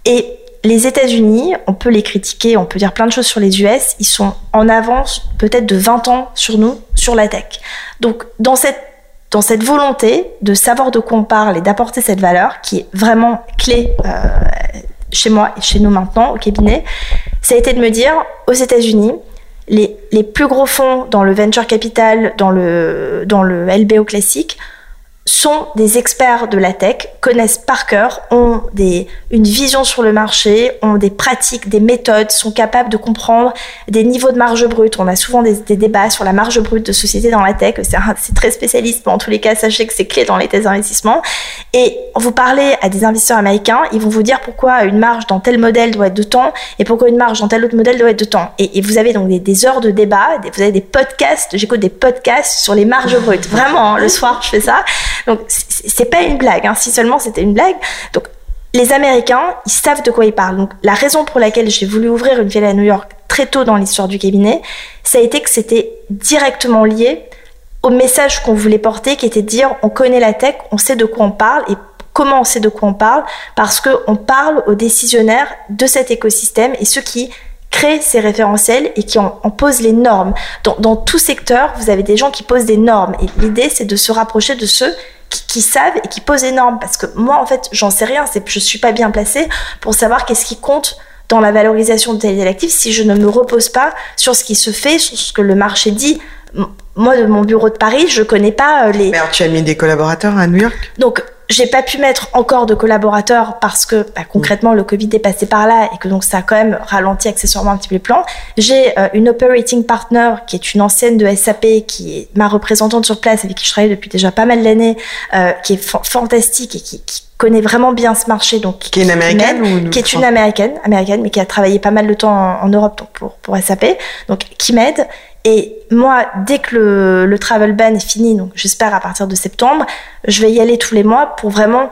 Et les États-Unis, on peut les critiquer, on peut dire plein de choses sur les US, ils sont en avance peut-être de 20 ans sur nous, sur la tech. Donc dans cette volonté de savoir de quoi on parle et d'apporter cette valeur qui est vraiment clé euh, chez moi et chez nous maintenant au cabinet, ça a été de me dire aux États-Unis, les, les plus gros fonds dans le venture capital, dans le, dans le LBO classique, sont des experts de la tech, connaissent par cœur, ont des, une vision sur le marché, ont des pratiques, des méthodes, sont capables de comprendre des niveaux de marge brute. On a souvent des, débats sur la marge brute de société dans la tech. C'est très spécialiste, mais en tous les cas, sachez que c'est clé dans les thèses d'investissement. Et vous parlez à des investisseurs américains, ils vont vous dire pourquoi une marge dans tel modèle doit être de temps et pourquoi une marge dans tel autre modèle doit être de temps. Et, vous avez donc des, heures de débat, vous avez des podcasts, j'écoute des podcasts sur les marges brutes. Vraiment, hein, le soir, je fais ça. Donc, c'est pas une blague, hein, si seulement c'était une blague. Donc, les Américains, ils savent de quoi ils parlent. Donc, la raison pour laquelle j'ai voulu ouvrir une filiale à New York très tôt dans l'histoire du cabinet, ça a été que c'était directement lié au message qu'on voulait porter, qui était de dire on connaît la tech, on sait de quoi on parle et comment on sait de quoi on parle, parce qu'on parle aux décisionnaires de cet écosystème et ceux qui créent ces référentiels et qui en, en posent les normes. Dans, dans tout secteur, vous avez des gens qui posent des normes. Et l'idée c'est de se rapprocher de ceux qui, qui, savent et qui posent énorme parce que moi en fait j'en sais rien. C'est je suis pas bien placée pour savoir qu'est-ce qui compte dans la valorisation de tel actif si je ne me repose pas sur ce qui se fait sur ce que le marché dit. Moi de mon bureau de Paris je connais pas les mais alors, tu as mis des collaborateurs à New York? Donc j'ai pas pu mettre encore de collaborateurs parce que bah, concrètement le Covid est passé par là et que donc ça a quand même ralenti accessoirement un petit peu les plans. J'ai euh, une operating partner qui est une ancienne de SAP qui est ma représentante sur place avec qui je travaille depuis déjà pas mal d'années, euh, qui est fa fantastique et qui, qui, connaît vraiment bien ce marché donc qui est une américaine qui, ou qui est une américaine américaine mais qui a travaillé pas mal de temps en, en Europe donc pour pour SAP donc qui m'aide et moi, dès que le, travel ban est fini, donc j'espère à partir de septembre, je vais y aller tous les mois pour vraiment,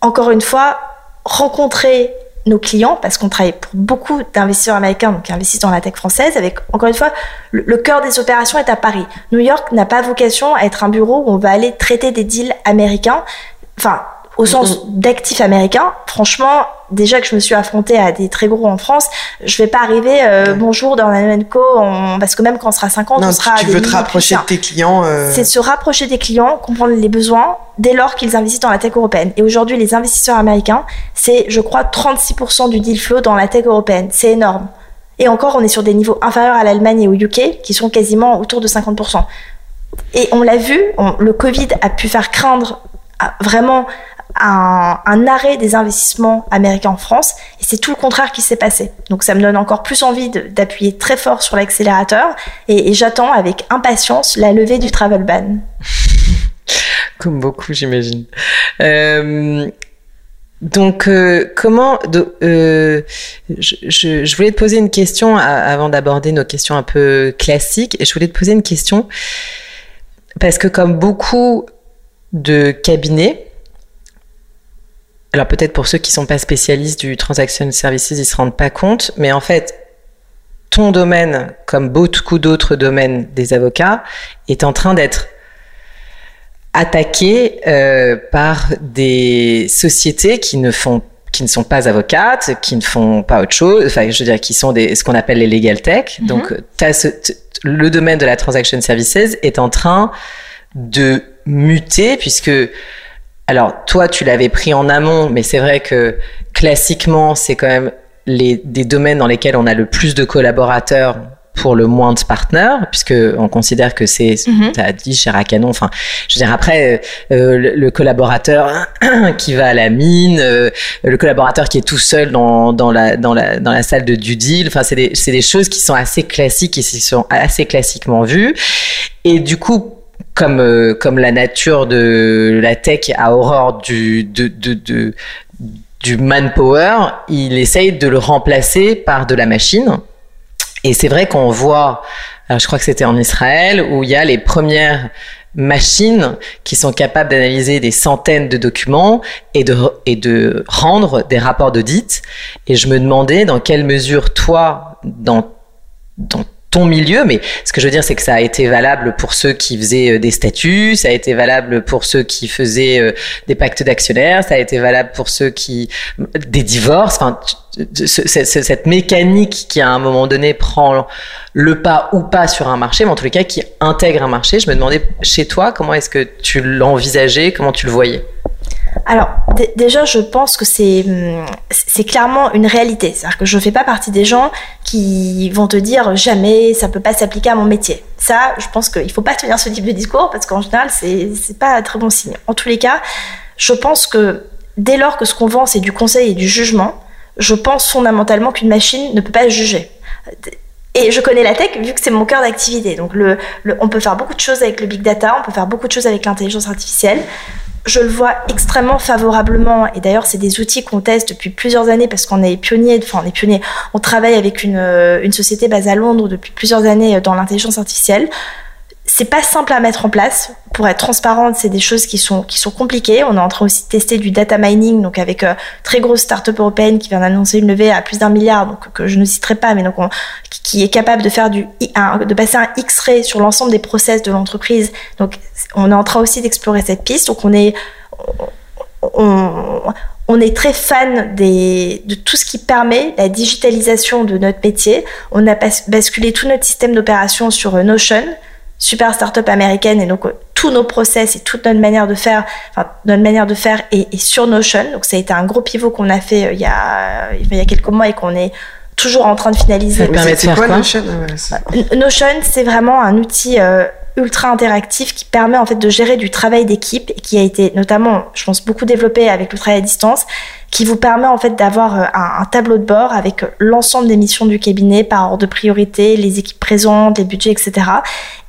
encore une fois, rencontrer nos clients, parce qu'on travaille pour beaucoup d'investisseurs américains, donc qui investissent dans la tech française, avec, encore une fois, le, le cœur des opérations est à Paris. New York n'a pas vocation à être un bureau où on va aller traiter des deals américains. Enfin, au sens d'actifs américains, franchement, déjà que je me suis affrontée à des très gros en France, je vais pas arriver euh, bonjour dans la Co parce que même quand on sera 50, non, on sera tu veux te rapprocher de tes clients. Euh... C'est se rapprocher des clients, comprendre les besoins dès lors qu'ils investissent dans la tech européenne. Et aujourd'hui, les investisseurs américains, c'est je crois 36% du deal flow dans la tech européenne. C'est énorme. Et encore, on est sur des niveaux inférieurs à l'Allemagne et au UK, qui sont quasiment autour de 50%. Et on l'a vu, le Covid a pu faire craindre vraiment un, arrêt des investissements américains en France, et c'est tout le contraire qui s'est passé. Donc ça me donne encore plus envie d'appuyer très fort sur l'accélérateur, et, j'attends avec impatience la levée du travel ban. Comme beaucoup, j'imagine. Euh, donc, euh, comment euh, je, voulais te poser une question avant d'aborder nos questions un peu classiques, et je voulais te poser une question parce que comme beaucoup de cabinets, alors peut-être pour ceux qui sont pas spécialistes du transaction services, ils se rendent pas compte, mais en fait, ton domaine, comme beaucoup d'autres domaines des avocats, est en train d'être attaqué euh, par des sociétés qui ne font qui ne sont pas avocates, qui ne font pas autre chose, enfin je veux dire qui sont des ce qu'on appelle les legal tech. Mm-hmm. Donc le domaine de la transaction services est en train de muter puisque alors toi tu l'avais pris en amont, mais c'est vrai que classiquement c'est quand même les des domaines dans lesquels on a le plus de collaborateurs pour le moins de partenaires, puisque on considère que c'est, mm tu as dit chez Racanon, enfin, je veux dire après euh, le, collaborateur qui va à la mine, euh, le collaborateur qui est tout seul dans, dans la dans la dans la salle de due deal, enfin c'est des c'est des choses qui sont assez classiques et qui sont assez classiquement vues, et du coup comme euh, comme la nature de la tech a horreur du de, de, du manpower, il essaye de le remplacer par de la machine. Et c'est vrai qu'on voit, je crois que c'était en Israël, où il y a les premières machines qui sont capables d'analyser des centaines de documents et de, et de rendre des rapports d'audit. Et je me demandais dans quelle mesure toi, dans, dans ton milieu, mais ce que je veux dire, c'est que ça a été valable pour ceux qui faisaient euh, des statuts, ça a été valable pour ceux qui faisaient euh, des pactes d'actionnaires, ça a été valable pour ceux qui des divorces. Enfin, cette mécanique qui à un moment donné prend le pas ou pas sur un marché, mais en tous les cas qui intègre un marché. Je me demandais chez toi comment est-ce que tu l'envisageais, comment tu le voyais? Alors, déjà, je pense que c'est hum, c'est clairement une réalité. C'est-à-dire que je ne fais pas partie des gens qui vont te dire jamais ça peut pas s'appliquer à mon métier. Ça, je pense qu'il faut pas tenir ce type de discours parce qu'en général, c'est c'est pas un très bon signe. En tous les cas, je pense que dès lors que ce qu'on vend c'est du conseil et du jugement, je pense fondamentalement qu'une machine ne peut pas juger. Et je connais la tech vu que c'est mon cœur d'activité. Donc, on peut faire beaucoup de choses avec le big data, on peut faire beaucoup de choses avec l'intelligence artificielle je le vois extrêmement favorablement. Et d'ailleurs, c'est des outils qu'on teste depuis plusieurs années parce qu'on est pionnier. Enfin, on est pionnier. On travaille avec une, euh, une société basée à Londres depuis plusieurs années dans l'intelligence artificielle c'est pas simple à mettre en place. Pour être transparente, c'est des choses qui sont qui sont compliquées. On est en train aussi de tester du data mining, donc avec euh, très grosse start-up européenne qui vient d'annoncer une levée à plus d'un milliard, donc que je ne citerai pas, mais donc qui est capable de faire du de passer un X-ray sur l'ensemble des process de l'entreprise. Donc on est en train aussi d'explorer cette piste. Donc on est on, on est très fan des, de tout ce qui permet la digitalisation de notre métier. On a basculé tout notre système d'opération sur euh, Notion super start-up américaine et donc euh, tous nos process et toute notre manière de faire, enfin notre manière de faire est, sur Notion. Donc ça a été un gros pivot qu'on a fait euh, il, y a, il y a quelques mois et qu'on est toujours en train de finaliser. Ça permet de faire quoi, Notion? Notion, c'est vraiment un outil euh, ultra interactif qui permet en fait de gérer du travail d'équipe et qui a été notamment, je pense, beaucoup développé avec le travail à distance, qui vous permet en fait d'avoir euh, un, tableau de bord avec l'ensemble des missions du cabinet par ordre de priorité, les équipes présentes, les budgets, etc.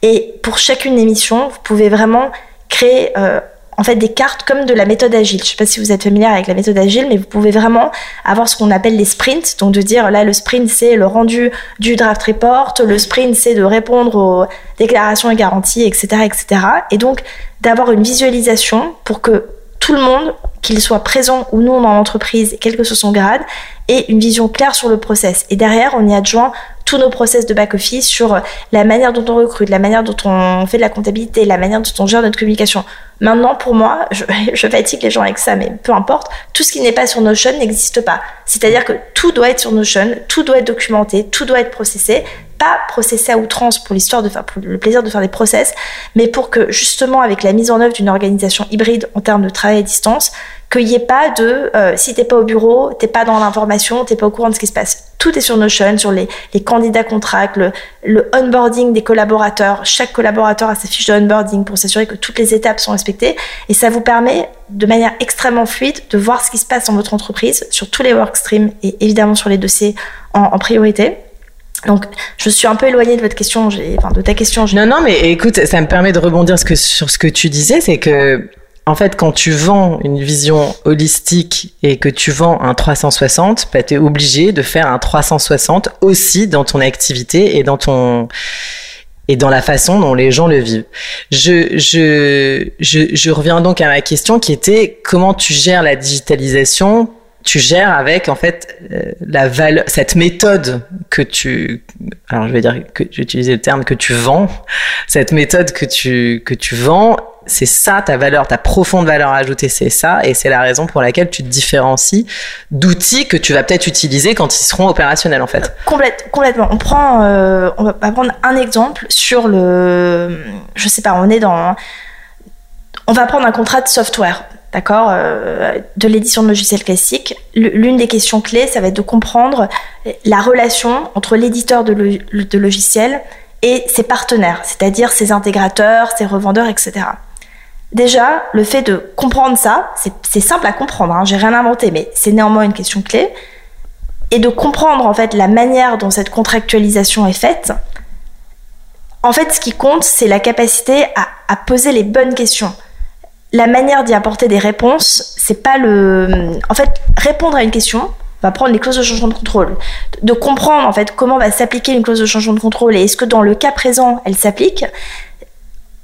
Et pour chacune des missions, vous pouvez vraiment créer euh, en fait des cartes comme de la méthode agile. Je ne sais pas si vous êtes familier avec la méthode agile, mais vous pouvez vraiment avoir ce qu'on appelle les sprints. Donc de dire là le sprint c'est le rendu du draft report, le sprint c'est de répondre aux déclarations et garanties, etc., etc. Et donc d'avoir une visualisation pour que tout le monde, qu'il soit présent ou non dans l'entreprise, quel que soit son grade, ait une vision claire sur le process. Et derrière, on y adjoint tous nos process de back-office, sur la manière dont on recrute, la manière dont on fait de la comptabilité, la manière dont on gère notre communication. Maintenant, pour moi, je, fatigue les gens avec ça, mais peu importe, tout ce qui n'est pas sur Notion n'existe pas. C'est-à-dire que tout doit être sur Notion, tout doit être documenté, tout doit être processé, pas processé à outrance pour l'histoire de faire, pour le plaisir de faire des process, mais pour que justement avec la mise en œuvre d'une organisation hybride en termes de travail à distance, qu'il n'y ait pas de euh, si t'es pas au bureau, t'es pas dans l'information, t'es pas au courant de ce qui se passe. Tout est sur Notion, sur les, les candidats contracts, le, le, onboarding des collaborateurs. Chaque collaborateur a sa fiche de onboarding pour s'assurer que toutes les étapes sont respectées. Et ça vous permet de manière extrêmement fluide de voir ce qui se passe dans votre entreprise sur tous les workstreams et évidemment sur les dossiers en, priorité. Donc, je suis un peu éloignée de votre question, enfin, de ta question. Non, non, mais écoute, ça me permet de rebondir sur ce que tu disais, c'est que en fait, quand tu vends une vision holistique et que tu vends un 360, bah, tu es obligé de faire un 360 aussi dans ton activité et dans ton et dans la façon dont les gens le vivent. Je, je, je, je reviens donc à ma question qui était comment tu gères la digitalisation? Tu gères avec en fait euh, la valeur, cette méthode que tu, alors je vais dire que j'utilisais le terme que tu vends, cette méthode que tu que tu vends c'est ça ta valeur, ta profonde valeur ajoutée, c'est ça, et c'est la raison pour laquelle tu te différencies d'outils que tu vas peut-être utiliser quand ils seront opérationnels en fait. Complète, complètement. On prend, euh, on va prendre un exemple sur le, je sais pas, on est dans, on va prendre un contrat de software, d'accord, euh, de l'édition de logiciels classique. L'une des questions clés, ça va être de comprendre la relation entre l'éditeur de, de logiciels et ses partenaires, c'est-à-dire ses intégrateurs, ses revendeurs, etc. Déjà, le fait de comprendre ça, c'est simple à comprendre, hein, j'ai rien inventé, mais c'est néanmoins une question clé. Et de comprendre en fait la manière dont cette contractualisation est faite. En fait, ce qui compte, c'est la capacité à, poser les bonnes questions. La manière d'y apporter des réponses, c'est pas le. En fait, répondre à une question, va prendre les clauses de changement de contrôle, de comprendre en fait comment va s'appliquer une clause de changement de contrôle et est-ce que dans le cas présent elle s'applique,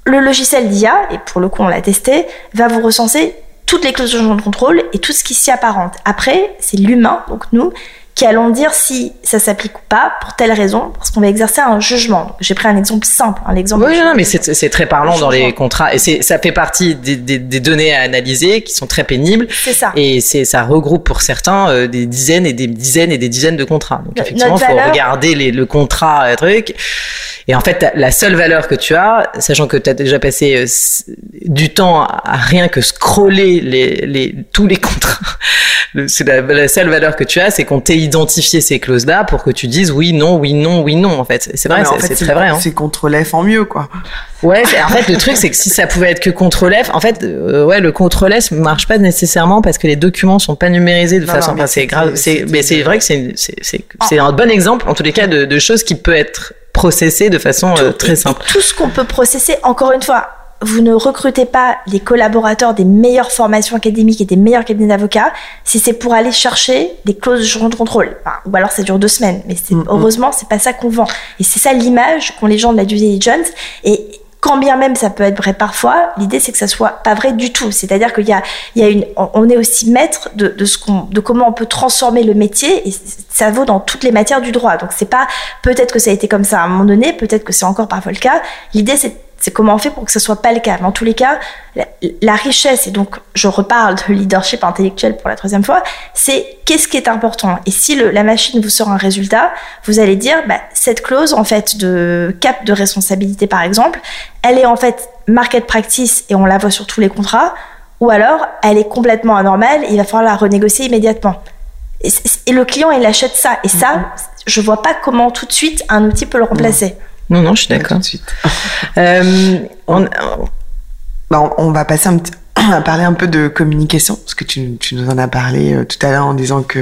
le logiciel d'IA, et pour le coup on l'a testé, va vous recenser toutes les clauses de contrôle et tout ce qui s'y apparente. Après, c'est l'humain, donc nous, qui allons dire si ça s'applique ou pas pour telle raison, parce qu'on va exercer un jugement. J'ai pris un exemple simple, un exemple. Oui, non, mais c'est très parlant dans les contrats et ça fait partie des, des, des, données à analyser qui sont très pénibles. C'est ça. Et ça regroupe pour certains euh, des dizaines et des dizaines et des dizaines de contrats. Donc effectivement, il faut regarder les, le contrat, euh, truc. Et en fait, la seule valeur que tu as, sachant que tu as déjà passé euh, du temps à rien que scroller les, les, tous les contrats, c'est la, la, seule valeur que tu as, c'est qu'on t'ait identifié ces clauses-là pour que tu dises oui, non, oui, non, oui, non, en fait. C'est vrai, c'est très vrai. Hein. C'est contre F en mieux, quoi. Ouais, en fait, le truc, c'est que si ça pouvait être que contre F, en fait, euh, ouais, le contre F marche pas nécessairement parce que les documents sont pas numérisés de façon, enfin, c'est grave, mais c'est vrai que c'est, c'est, un bon exemple, en tous les cas, de, de choses qui peut être processer de façon euh, très simple. tout ce qu'on peut processer, encore une fois, vous ne recrutez pas les collaborateurs des meilleures formations académiques et des meilleurs cabinets d'avocats si c'est pour aller chercher des clauses de changement de contrôle. ou alors ça dure deux semaines. Mais mm, mm. heureusement, c'est pas ça qu'on vend. Et c'est ça l'image qu'ont les gens de la due diligence. Et quand bien même ça peut être vrai parfois, l'idée c'est que ça soit pas vrai du tout. C'est-à-dire qu'il y a, il y a une, on est aussi maître de, de ce qu'on, de comment on peut transformer le métier et ça vaut dans toutes les matières du droit. Donc c'est pas peut-être que ça a été comme ça à un moment donné, peut-être que c'est encore parfois le cas. L'idée c'est c'est comment on fait pour que ce soit pas le cas. Mais en tous les cas, la, richesse, et donc je reparle de leadership intellectuel pour la troisième fois, c'est qu'est-ce qui est important. Et si le, la machine vous sort un résultat, vous allez dire, bah, cette clause en fait de cap de responsabilité par exemple, elle est en fait market practice et on la voit sur tous les contrats, ou alors elle est complètement anormale et il va falloir la renégocier immédiatement. Et, et le client il achète ça. Et ça, mm-hmm. je vois pas comment tout de suite un outil peut le remplacer. Non, non, je suis d'accord. euh, on, bah, on, va passer un petit, à parler un peu de communication, parce que tu, tu nous en as parlé euh, tout à l'heure en disant que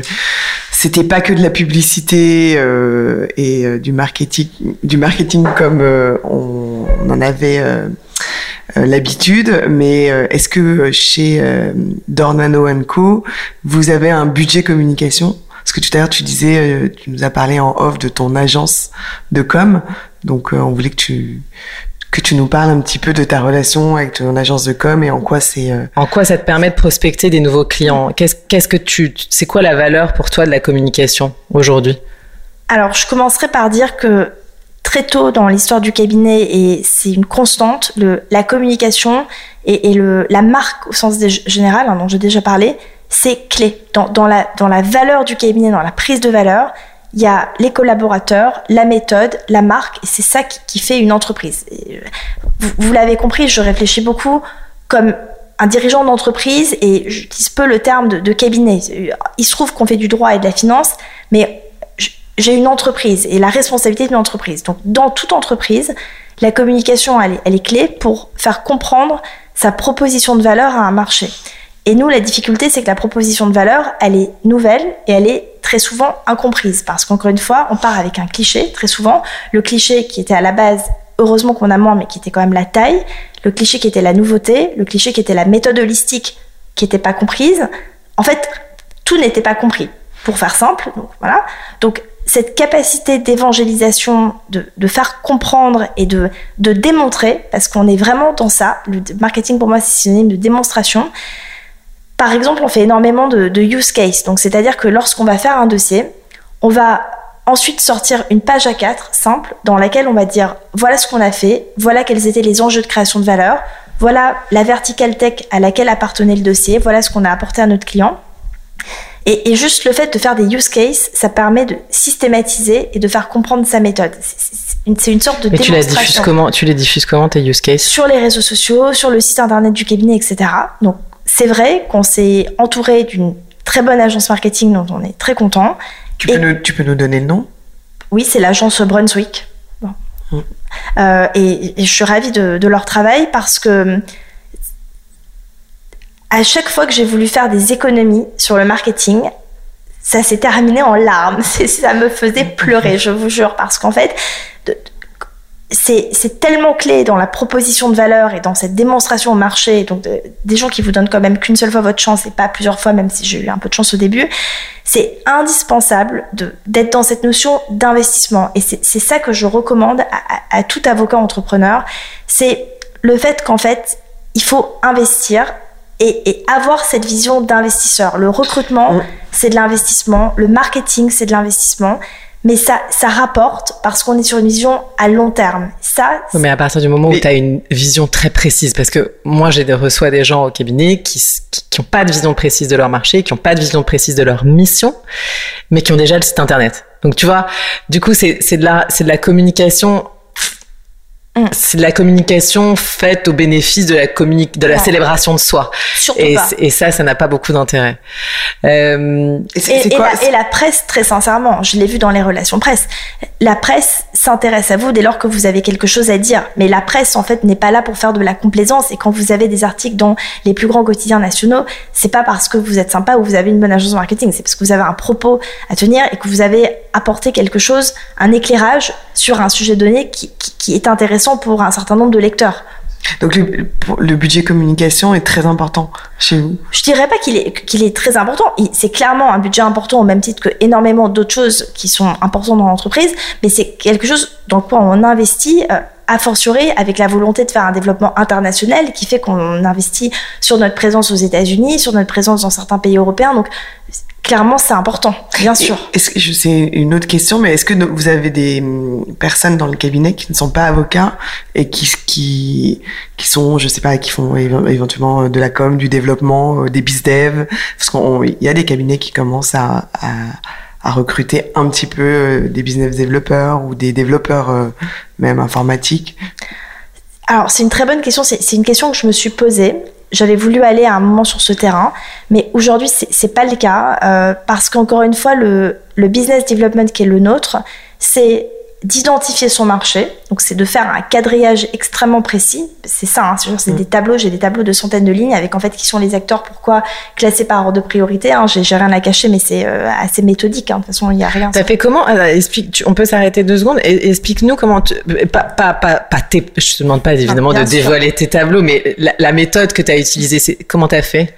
c'était pas que de la publicité euh, et euh, du marketing, du marketing comme on, on, en avait l'habitude, mais est-ce que chez Dornano Co, vous avez un budget communication parce que tout à l'heure, tu disais, tu nous as parlé en off de ton agence de com. Donc, euh, on voulait que tu que tu nous parles un petit peu de ta relation avec ton agence de com et en quoi c'est. Euh, en quoi ça te permet de prospecter des nouveaux clients? Qu'est-ce qu'est-ce que tu, c'est quoi la valeur pour toi de la communication aujourd'hui? Alors, je commencerai par dire que très tôt dans l'histoire du cabinet, et c'est une constante, le, la communication et, et le, la marque au sens général, hein, dont j'ai déjà parlé, c'est clé. Dans, la, valeur du cabinet, dans la prise de valeur, il y a les collaborateurs, la méthode, la marque, et c'est ça qui, fait une entreprise. Et vous, l'avez compris, je réfléchis beaucoup comme un dirigeant d'entreprise, et j'utilise peu le terme de, cabinet. Il se trouve qu'on fait du droit et de la finance, mais j'ai une entreprise et la responsabilité d'une entreprise. Donc, dans toute entreprise, la communication, elle est, clé pour faire comprendre sa proposition de valeur à un marché. Et nous, la difficulté, c'est que la proposition de valeur, elle est nouvelle et elle est très souvent incomprise. Parce qu'encore une fois, on part avec un cliché, très souvent. Le cliché qui était à la base, heureusement qu'on a moins, mais qui était quand même la taille. Le cliché qui était la nouveauté. Le cliché qui était la méthode holistique, qui n'était pas comprise. En fait, tout n'était pas compris. Pour faire simple, donc voilà. Donc, cette capacité d'évangélisation, de, faire comprendre et de, de démontrer, parce qu'on est vraiment dans ça, le marketing pour moi c'est synonyme de démonstration. Par exemple, on fait énormément de, de use case, donc c'est-à-dire que lorsqu'on va faire un dossier, on va ensuite sortir une page A4 simple dans laquelle on va dire voilà ce qu'on a fait, voilà quels étaient les enjeux de création de valeur, voilà la vertical tech à laquelle appartenait le dossier, voilà ce qu'on a apporté à notre client. Et, et, juste le fait de faire des use cases, ça permet de systématiser et de faire comprendre sa méthode. C'est une, une, sorte de Mais tu, la diffuses comment, tu les diffuses comment tes use cases Sur les réseaux sociaux, sur le site internet du cabinet, etc. Donc c'est vrai qu'on s'est entouré d'une très bonne agence marketing dont on est très content. Tu, peux, nous, tu peux nous donner le nom? Oui, c'est l'agence Brunswick. Bon. Mmh. Euh, et, et, je suis ravie de, de leur travail parce que à chaque fois que j'ai voulu faire des économies sur le marketing, ça s'est terminé en larmes. Ça me faisait pleurer, je vous jure, parce qu'en fait, c'est tellement clé dans la proposition de valeur et dans cette démonstration au marché, donc de, des gens qui vous donnent quand même qu'une seule fois votre chance et pas plusieurs fois, même si j'ai eu un peu de chance au début, c'est indispensable d'être dans cette notion d'investissement. Et c'est ça que je recommande à, à, à tout avocat entrepreneur, c'est le fait qu'en fait, il faut investir et, et, avoir cette vision d'investisseur. Le recrutement, mmh. c'est de l'investissement. Le marketing, c'est de l'investissement. Mais ça, ça rapporte parce qu'on est sur une vision à long terme. Ça. Mais à partir du moment où tu as une vision très précise, parce que moi, j'ai reçois des gens au cabinet qui qui n'ont pas de vision précise de leur marché, qui n'ont pas de vision précise de leur mission, mais qui ont déjà le site internet. Donc tu vois, du coup, c'est de la c'est de la communication Mm. C'est de la communication faite au bénéfice de la communique, de la ouais. célébration de soi. Surtout et, pas. et ça, ça n'a pas beaucoup d'intérêt. Euh, et, et, et, la, et, la, presse, très sincèrement, je l'ai vu dans les relations presse. La presse s'intéresse à vous dès lors que vous avez quelque chose à dire. Mais la presse, en fait, n'est pas là pour faire de la complaisance. Et quand vous avez des articles dans les plus grands quotidiens nationaux, c'est pas parce que vous êtes sympa ou vous avez une bonne agence de marketing. C'est parce que vous avez un propos à tenir et que vous avez apporté quelque chose, un éclairage sur un sujet donné qui, qui, qui est intéressant pour un certain nombre de lecteurs. Donc le, le, budget communication est très important chez vous? Je dirais pas qu'il est, qu'il est très important. C'est clairement un budget important au même titre que énormément d'autres choses qui sont importantes dans l'entreprise, mais c'est quelque chose dans quoi on investit euh, a fortiori avec la volonté de faire un développement international qui fait qu'on investit sur notre présence aux États-Unis, sur notre présence dans certains pays européens. Donc clairement, c'est important, bien sûr. C'est une autre question, mais est-ce que vous avez des mm, personnes dans le cabinet qui ne sont pas avocats et qui qui qui sont, je sais pas, qui font éventuellement euh, de la com, du développement, euh, des bizdev Parce qu'il y a des cabinets qui commencent à, à à recruter un petit peu euh, des business développeurs ou des développeurs euh, même informatiques Alors, c'est une très bonne question. C'est une question que je me suis posée. J'avais voulu aller à un moment sur ce terrain, mais aujourd'hui, c'est pas le cas euh, parce qu'encore une fois, le, le business development qui est le nôtre, c'est d'identifier son marché. Donc, c'est de faire un quadrillage extrêmement précis. C'est ça, hein, c'est mmh. des tableaux. J'ai des tableaux de centaines de lignes avec en fait qui sont les acteurs, pourquoi classer par ordre de priorité. Hein. J'ai rien à cacher, mais c'est euh, assez méthodique. Hein. De toute façon, il n'y a rien. T'as fait comment? Euh, explique, tu, On peut s'arrêter deux secondes. Et, explique-nous comment. Tu, pas, pas, pas, pas tes, je te demande pas évidemment ah, de sûr. dévoiler tes tableaux, mais la, la méthode que tu as utilisée, c'est comment t'as fait?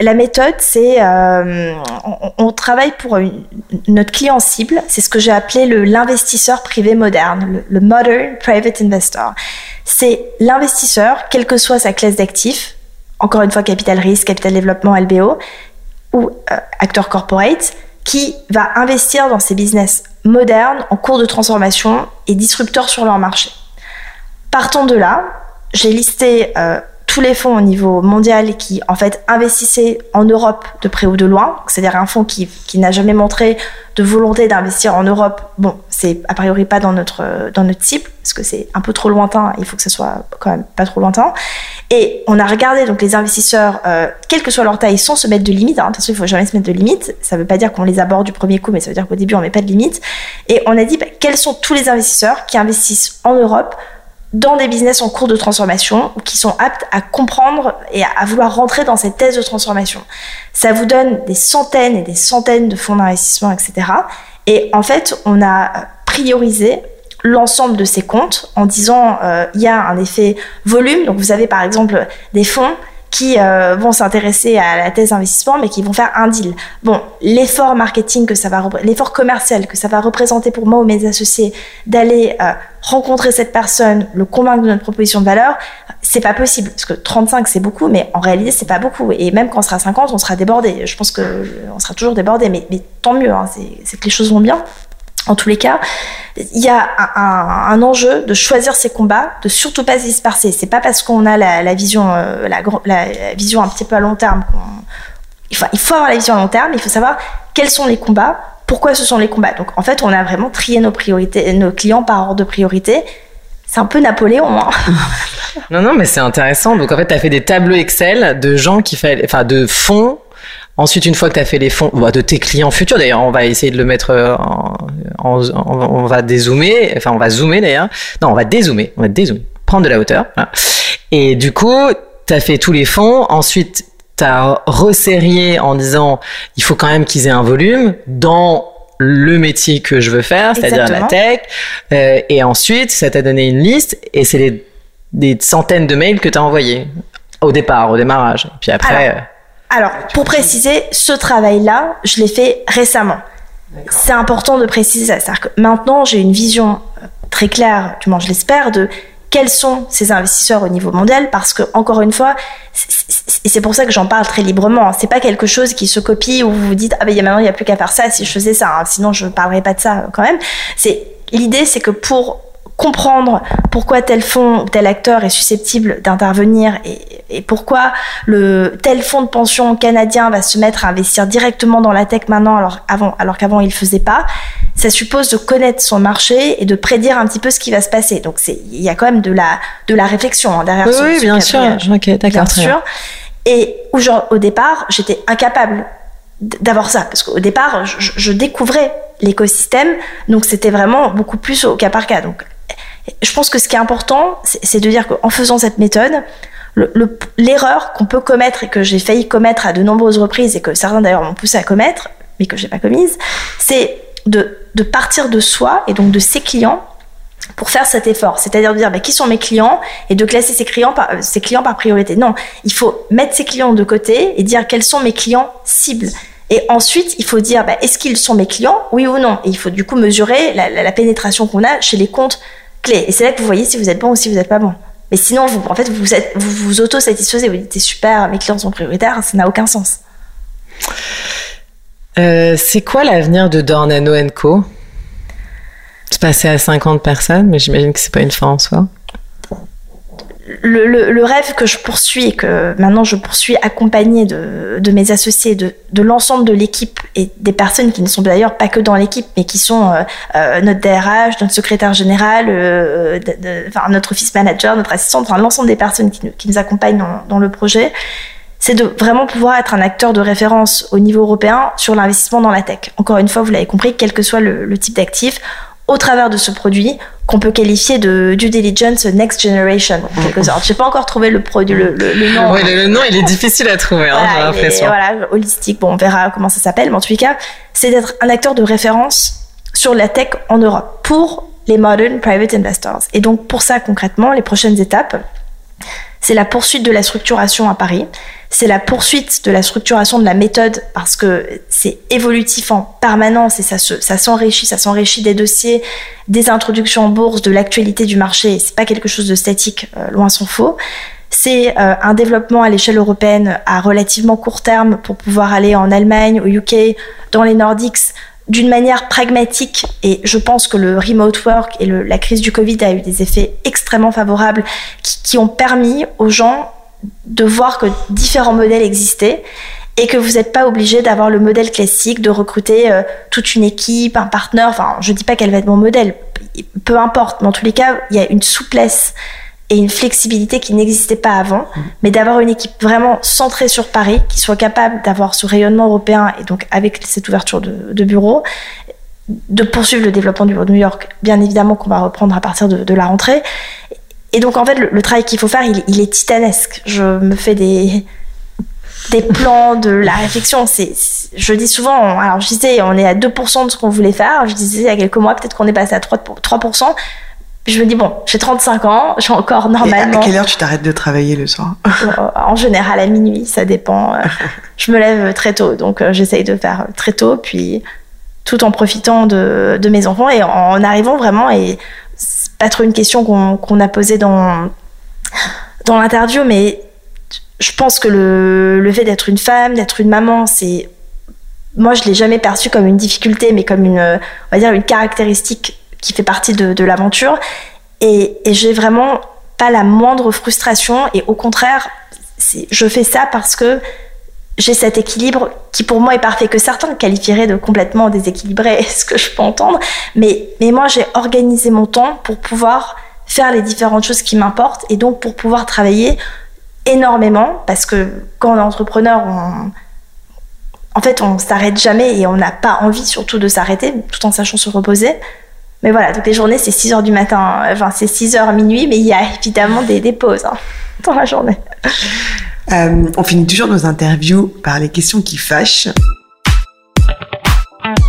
La, méthode, c'est euh, on, travaille pour notre client cible. C'est ce que j'ai appelé l'investisseur privé moderne, le, modern private investor. C'est l'investisseur, quelle que soit sa classe d'actifs, encore une fois capital risque, capital développement, LBO, ou euh, acteur corporate, qui va investir dans ces business modernes, en cours de transformation et disrupteurs sur leur marché. Partant de là, j'ai listé euh, tous les fonds au niveau mondial qui en fait investissaient en Europe de près ou de loin, c'est-à-dire un fonds qui, qui n'a jamais montré de volonté d'investir en Europe. Bon, c'est a priori pas dans notre dans notre cible parce que c'est un peu trop lointain. Il faut que ça soit quand même pas trop lointain. Et on a regardé donc les investisseurs, euh, quelle que soit leur taille, sans se mettre de limite. Hein, attention, il faut jamais se mettre de limite. Ça veut pas dire qu'on les aborde du premier coup, mais ça veut dire qu'au début on met pas de limite. Et on a dit bah, quels sont tous les investisseurs qui investissent en Europe dans des business en cours de transformation qui sont aptes à comprendre et à, vouloir rentrer dans cette thèse de transformation. Ça vous donne des centaines et des centaines de fonds d'investissement, etc. Et en fait, on a priorisé l'ensemble de ces comptes en disant euh, il y a un effet volume. Donc vous avez par exemple des fonds qui euh, vont s'intéresser à la thèse d'investissement, mais qui vont faire un deal. Bon, l'effort marketing que ça va, l'effort commercial que ça va représenter pour moi ou mes associés d'aller euh, rencontrer cette personne, le convaincre de notre proposition de valeur, c'est pas possible. Parce que 35 c'est beaucoup, mais en réalité c'est pas beaucoup. Et même quand on sera 50, on sera débordé. Je pense que on sera toujours débordé, mais, mais tant mieux. Hein, c'est que les choses vont bien. En tous les cas, il y a un, enjeu de choisir ses combats, de surtout pas se disperser. C'est pas parce qu'on a la, vision, euh, la, vision un petit peu à long terme faut, il faut avoir la vision à long terme. Il faut savoir quels sont les combats, pourquoi ce sont les combats. Donc en fait, on a vraiment trié nos priorités, nos clients par ordre de priorité. C'est un peu Napoléon. Hein. non, non, mais c'est intéressant. Donc en fait, tu as fait des tableaux Excel de gens qui fait, enfin de fonds Ensuite, une fois que tu as fait les fonds bah, de tes clients futurs, d'ailleurs, on va essayer de le mettre euh, en, on va dézoomer, enfin, on va zoomer d'ailleurs. Non, on va dézoomer, on va dézoomer, prendre de la hauteur. Et du coup, tu as fait tous les fonds. Ensuite, tu as resserrié en disant, il faut quand même qu'ils aient un volume dans le métier que je veux faire, c'est-à-dire la tech. Euh, et ensuite, ça t'a donné une liste et c'est des centaines de mails que tu as envoyés au départ, au démarrage. Puis après. Euh, alors, pour préciser, ce travail-là, je l'ai fait récemment. C'est important de préciser ça. C'est-à-dire que maintenant, j'ai une vision euh, très claire, du moins je l'espère, de quels sont ces investisseurs au niveau mondial parce que encore une fois et c'est pour ça que j'en parle très librement hein. c'est pas quelque chose qui se copie où vous vous dites ah ben maintenant il n'y a plus qu'à faire ça si je faisais ça hein. sinon je parlerais pas de ça quand même c'est l'idée c'est que pour comprendre pourquoi tel fonds ou tel acteur est susceptible d'intervenir et, pourquoi le tel fonds de pension canadien va se mettre à investir directement dans la tech maintenant alors avant alors qu'avant il le faisait pas ça suppose de connaître son marché et de prédire un petit peu ce qui va se passer. Donc c'est il y a quand même de la de la réflexion hein, derrière oui, oui bien sûr. ok d'accord bien. Sûr et où genre, au départ j'étais incapable d'avoir ça. Parce qu'au départ je, je découvrais l'écosystème donc c'était vraiment beaucoup plus au cas par cas. Donc je pense que ce qui est important, c'est de dire qu'en faisant cette méthode, l'erreur qu'on peut commettre et que j'ai failli commettre à de nombreuses reprises et que certains d'ailleurs m'ont poussé à commettre, mais que j'ai pas commise, c'est de, partir de soi et donc de ses clients pour faire cet effort. C'est-à-dire de dire bah, qui sont mes clients et de classer ses clients, par, ses clients par priorité. Non, il faut mettre ses clients de côté et dire quels sont mes clients cibles. Et ensuite, il faut dire bah, est-ce qu'ils sont mes clients, oui ou non? Et il faut du coup mesurer la pénétration qu'on a chez les comptes clé. Et c'est là que vous voyez si vous êtes bon ou si vous n'êtes pas bon. Mais sinon, vous, en fait, vous êtes, vous, auto-satisfaisez. Vous dites, super, mes clients sont prioritaires. Ça n'a aucun sens. Euh, c'est quoi l'avenir de Dornano Co? C'est passé à 50 personnes, mais j'imagine que c'est pas une fin en soi le, rêve que je poursuis que maintenant je poursuis accompagné de, mes associés, de, l'ensemble de l'équipe et des personnes qui ne sont d'ailleurs pas que dans l'équipe, mais qui sont euh, euh, notre DRH, notre secrétaire général, euh, notre office manager, notre assistante, enfin, l'ensemble des personnes qui nous, accompagnent dans, le projet, c'est de vraiment pouvoir être un acteur de référence au niveau européen sur l'investissement dans la tech. Encore une fois, vous l'avez compris, quel que soit le type d'actif, au travers de ce produit qu'on peut qualifier de due diligence next generation en quelque sorte. J'ai pas encore trouvé le produit, le, nom. Oui, le, nom, il est difficile à trouver, hein, j'ai l'impression. Voilà, holistique. Bon, on verra comment ça s'appelle, mais en tout cas, c'est d'être un acteur de référence sur la tech en Europe pour les modern private investors. Et donc, pour ça, concrètement, les prochaines étapes, c'est la poursuite de la structuration à Paris, c'est la poursuite de la structuration de la méthode parce que c'est évolutif en permanence et ça, s'enrichit, ça s'enrichit des dossiers, des introductions en bourse, de l'actualité du marché. C'est pas quelque chose de statique, euh, loin s'en faut. C'est euh, un développement à l'échelle européenne à relativement court terme pour pouvoir aller en Allemagne, au UK, dans les Nordiques, d'une manière pragmatique, et je pense que le remote work et la crise du Covid a eu des effets extrêmement favorables qui, ont permis aux gens de voir que différents modèles existaient et que vous n'êtes pas obligé d'avoir le modèle classique de recruter euh, toute une équipe, un partenaire. Enfin, je dis pas qu'elle va être mon modèle, peu importe. En tous les cas, il y a une souplesse et une flexibilité qui n'existait pas avant, mmh. mais d'avoir une équipe vraiment centrée sur Paris, qui soit capable d'avoir ce rayonnement européen et donc avec cette ouverture de, de bureaux, de poursuivre le développement du bureau de New York, bien évidemment qu'on va reprendre à partir de, de, la rentrée. Et donc en fait, le, le travail qu'il faut faire, il, il, est titanesque. Je me fais des des plans, de la réflexion. C'est, je dis souvent, alors je disais, on est à 2% de ce qu'on voulait faire. Je disais il y a quelques mois, peut-être qu'on est passé à 3%. 3%. Je me dis, bon, j'ai 35 ans, j'ai encore normalement. Et à quelle heure tu t'arrêtes de travailler le soir En général, à minuit, ça dépend. je me lève très tôt, donc euh, j'essaye de faire très tôt, puis tout en profitant de, de mes enfants et en arrivant vraiment. Et c'est pas trop une question qu'on, qu'on a posée dans, dans l'interview, mais je pense que le, le fait d'être une femme, d'être une maman, c'est moi je l'ai jamais perçu comme une difficulté, mais comme une, on va dire une caractéristique qui fait partie de, l'aventure. Et, j'ai vraiment pas la moindre frustration. Et au contraire, je fais ça parce que j'ai cet équilibre qui pour moi est parfait, que certains qualifieraient de complètement déséquilibré, ce que je peux entendre. Mais, mais moi j'ai organisé mon temps pour pouvoir faire les différentes choses qui m'importent et donc pour pouvoir travailler énormément parce que quand on est entrepreneur, en fait, on s'arrête jamais et on n'a pas envie surtout de s'arrêter tout en sachant se reposer. Mais voilà, donc les journées, c'est 6 heures du matin, enfin, c'est 6 heures minuit, mais il y a évidemment des, des pauses hein, dans la journée. Euh, on finit toujours nos interviews par les questions qui fâchent.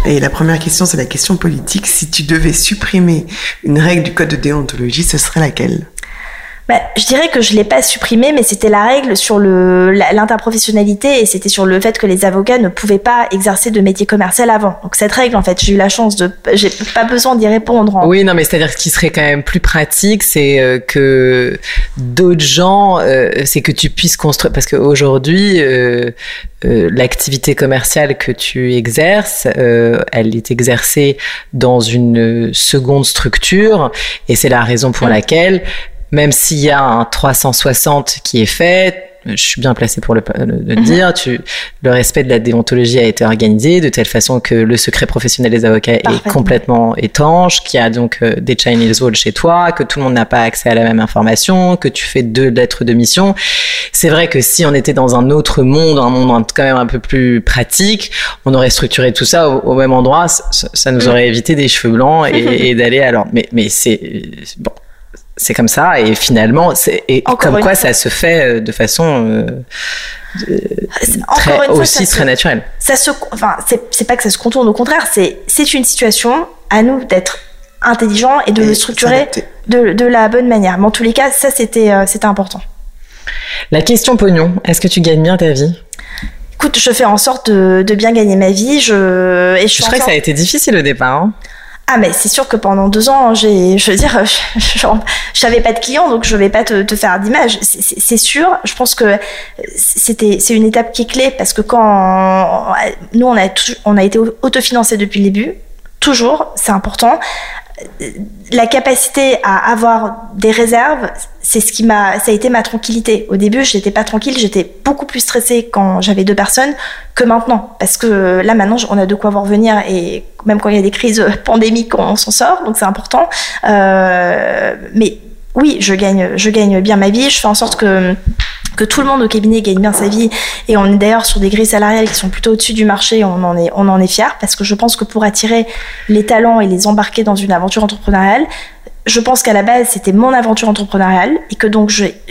Et la première question, c'est la question politique. Si tu devais supprimer une règle du code de déontologie, ce serait laquelle? Bah, je dirais que je l'ai pas supprimé, mais c'était la règle sur le l'interprofessionnalité et c'était sur le fait que les avocats ne pouvaient pas exercer de métier commercial avant. Donc cette règle, en fait, j'ai eu la chance de, j'ai pas besoin d'y répondre. En... Oui, non, mais c'est-à-dire ce qui serait quand même plus pratique, c'est euh, que d'autres gens, euh, c'est que tu puisses construire, parce qu'aujourd'hui, euh, euh, l'activité commerciale que tu exerces, euh, elle est exercée dans une seconde structure et c'est la raison pour mmh. laquelle même s'il y a un 360 qui est fait, je suis bien placé pour le, le, mhm. dire, tu, le respect de la déontologie a été organisé de telle façon que le secret professionnel des avocats est complètement étanche, qu'il y a donc euh, des Chinese walls chez toi, que tout le monde n'a pas accès à la même information, que tu fais deux lettres de mission. C'est vrai que si on était dans un autre monde, un monde quand même un peu plus pratique, on aurait structuré tout ça au, au même endroit, ça, ça, nous mm. aurait évité des cheveux blancs et, et d'aller alors. Mais, mais c'est bon c'est comme ça et finalement c'est et comme quoi ça se fait euh, de façon euh, très, fois, aussi très naturelle. Ça se enfin c'est pas que ça se contourne au contraire c'est c'est une situation à nous d'être intelligent et de le structurer de, de, la bonne manière. Mais en tous les cas ça c'était euh, c'était important. La question pognon, est-ce que tu gagnes bien ta vie? Écoute, je fais en sorte de, de bien gagner ma vie. Je, et je, je crois que ça a été difficile au départ. Hein ah mais c'est sûr que pendant deux ans, j'ai, je veux dire, je, n'avais pas de clients, donc je vais pas te, te faire d'image. C'est sûr. Je pense que c'était, c'est une étape qui est clé parce que quand nous on a, on a été autofinancé depuis le début, toujours, c'est important la capacité à avoir des réserves, c'est ce qui m'a, ça a été ma tranquillité. Au début, j'étais pas tranquille, j'étais beaucoup plus stressée quand j'avais deux personnes que maintenant, parce que là maintenant, on a de quoi voir venir et même quand il y a des crises pandémiques, on s'en sort, donc c'est important. Euh, mais oui, je gagne, je gagne bien ma vie. Je fais en sorte que que tout le monde au cabinet gagne bien sa vie et on est d'ailleurs sur des grilles salariales qui sont plutôt au-dessus du marché, on en est on fier parce que je pense que pour attirer les talents et les embarquer dans une aventure entrepreneuriale, je pense qu'à la base c'était mon aventure entrepreneuriale et que donc j'ai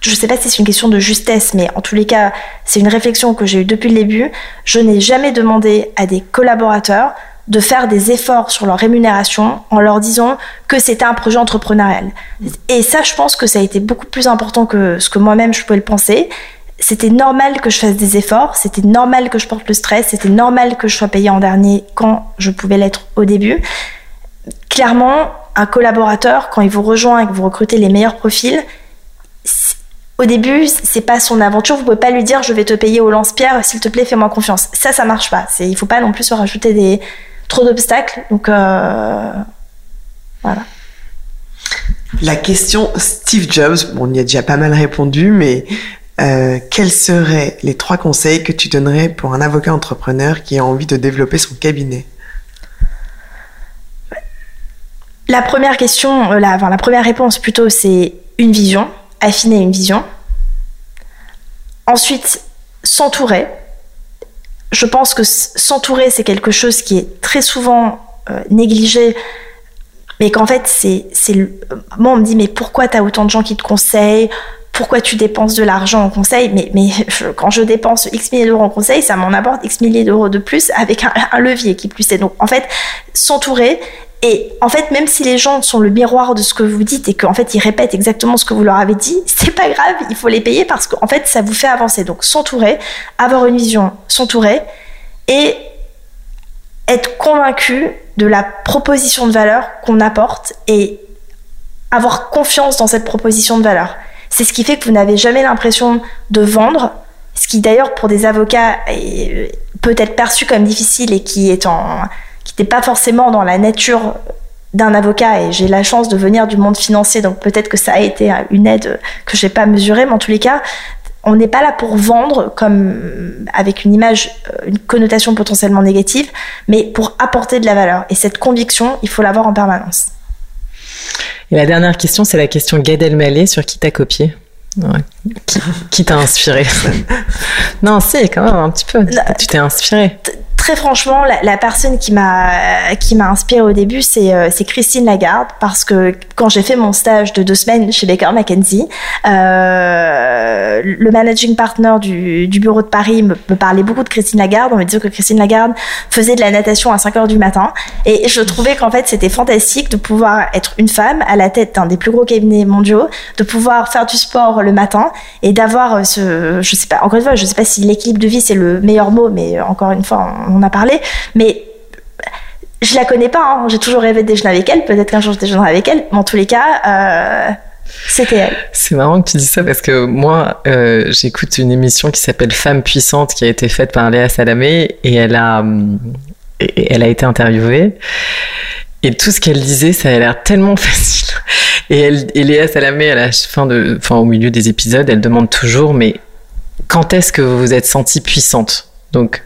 je sais pas si c'est une question de justesse, mais en tous les cas, c'est une réflexion que j'ai eue depuis le début. Je n'ai jamais demandé à des collaborateurs de faire des efforts sur leur rémunération en leur disant que c'était un projet entrepreneurial. Et ça, je pense que ça a été beaucoup plus important que ce que moi-même je pouvais le penser. C'était normal que je fasse des efforts, c'était normal que je porte le stress, c'était normal que je sois payée en dernier quand je pouvais l'être au début. Clairement, un collaborateur, quand il vous rejoint et que vous recrutez les meilleurs profils, au début, c'est pas son aventure. Vous pouvez pas lui dire je vais te payer au lance-pierre, s'il te plaît, fais-moi confiance. Ça, ça marche pas. C'est, il faut pas non plus se rajouter des trop d'obstacles. Donc euh, voilà. La question Steve Jobs, bon, on y a déjà pas mal répondu, mais euh, quels seraient les trois conseils que tu donnerais pour un avocat entrepreneur qui a envie de développer son cabinet? La première question, euh, la, enfin, la première réponse plutôt, c'est une vision, affiner une vision. Ensuite, s'entourer. Je pense que s'entourer, c'est quelque chose qui est très souvent euh, négligé, mais qu'en fait, c'est, moi, on me dit, mais pourquoi tu as autant de gens qui te conseillent? Pourquoi tu dépenses de l'argent en conseil Mais, quand je dépense X milliers d'euros en conseil, ça m'en apporte X milliers d'euros de plus avec un, un, levier qui plus est. Donc, en fait, s'entourer et en fait, même si les gens sont le miroir de ce que vous dites et qu'en fait ils répètent exactement ce que vous leur avez dit, c'est pas grave, il faut les payer parce qu'en fait ça vous fait avancer. Donc s'entourer, avoir une vision, s'entourer et être convaincu de la proposition de valeur qu'on apporte et avoir confiance dans cette proposition de valeur. C'est ce qui fait que vous n'avez jamais l'impression de vendre, ce qui d'ailleurs pour des avocats peut être perçu comme difficile et qui est pas forcément dans la nature d'un avocat. Et j'ai la chance de venir du monde financier donc peut-être que ça a été une aide que j'ai pas mesurée mais en tous les cas on n'est pas là pour vendre comme avec une image une connotation potentiellement négative mais pour apporter de la valeur. Et cette conviction il faut l'avoir en permanence et la dernière question c'est la question Gad Elmaleh sur qui t'as copié. Qui, qui t'a inspiré? Non c'est quand même un petit peu. Tu t'es inspiré très franchement, la, personne qui m'a qui m'a inspiré au début, c'est euh, c'est Christine Lagarde parce que quand j'ai fait mon stage de deux semaines chez Baker McKenzie, euh, le managing partner du, du, bureau de Paris me, parlait beaucoup de Christine Lagarde. On me disait que Christine Lagarde faisait de la natation à 5 heures du matin et je trouvais qu'en fait c'était fantastique de pouvoir être une femme à la tête d'un des plus gros cabinets mondiaux, de pouvoir faire du sport le matin et d'avoir ce je sais pas encore une fois je sais pas si l'équilibre de vie c'est le meilleur mot mais encore une fois on, on a parlé, mais je la connais pas. Hein. J'ai toujours rêvé de déjeuner avec elle. Peut-être qu'un jour je déjeunerai avec elle. Mais en tous les cas, euh, c'était elle. C'est marrant que tu dis ça parce que moi, euh, j'écoute une émission qui s'appelle Femmes puissantes qui a été faite par Léa Salamé et elle a, et elle a été interviewée. Et tout ce qu'elle disait, ça a l'air tellement facile. Et, et Léa Salamé, à la fin de, enfin, au milieu des épisodes, elle demande toujours, mais quand est-ce que vous vous êtes sentie puissante? Donc,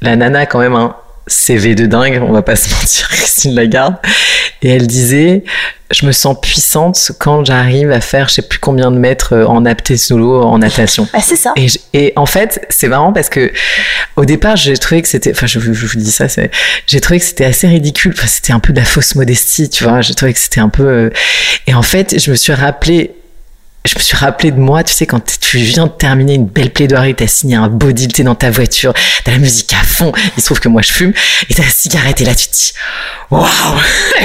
la nana a quand même un CV de dingue, on va pas se mentir, Christine Lagarde. Et elle disait, je me sens puissante quand j'arrive à faire je sais plus combien de mètres euh, en apté solo en natation. Ah, c'est ça. Et, et, en fait, c'est marrant parce que au départ, j'ai trouvé que c'était, enfin, je, je, vous dis ça, j'ai trouvé que c'était assez ridicule. Enfin, c'était un peu de la fausse modestie, tu vois. J'ai trouvé que c'était un peu. Euh, et en fait, je me suis rappelé je me suis rappelé de moi, tu sais, quand tu viens de terminer une belle plaidoirie, t'as signé un beau deal, t'es dans ta voiture, t'as la musique à fond, il se trouve que moi je fume, et t'as la cigarette, et là tu te dis, waouh!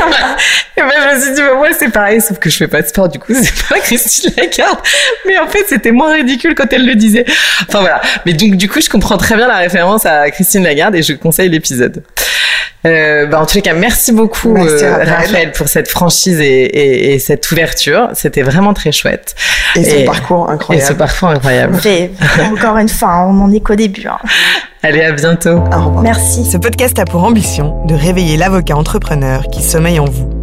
et ben je me suis dit, bah, moi c'est pareil, sauf que je fais pas de sport, du coup c'est pas Christine Lagarde, mais en fait c'était moins ridicule quand elle le disait. Enfin voilà. Mais donc du coup je comprends très bien la référence à Christine Lagarde et je conseille l'épisode. Euh, bah en tous les cas, merci beaucoup euh, Raphaël. pour cette franchise et, et, et cette ouverture. C'était vraiment très chouette. Et, ce parcours incroyable. Et ce parcours incroyable. encore une fois, on n'en est qu'au début. Hein. Allez, à bientôt. Au revoir. Merci. Ce podcast a pour ambition de réveiller l'avocat entrepreneur qui sommeille en vous.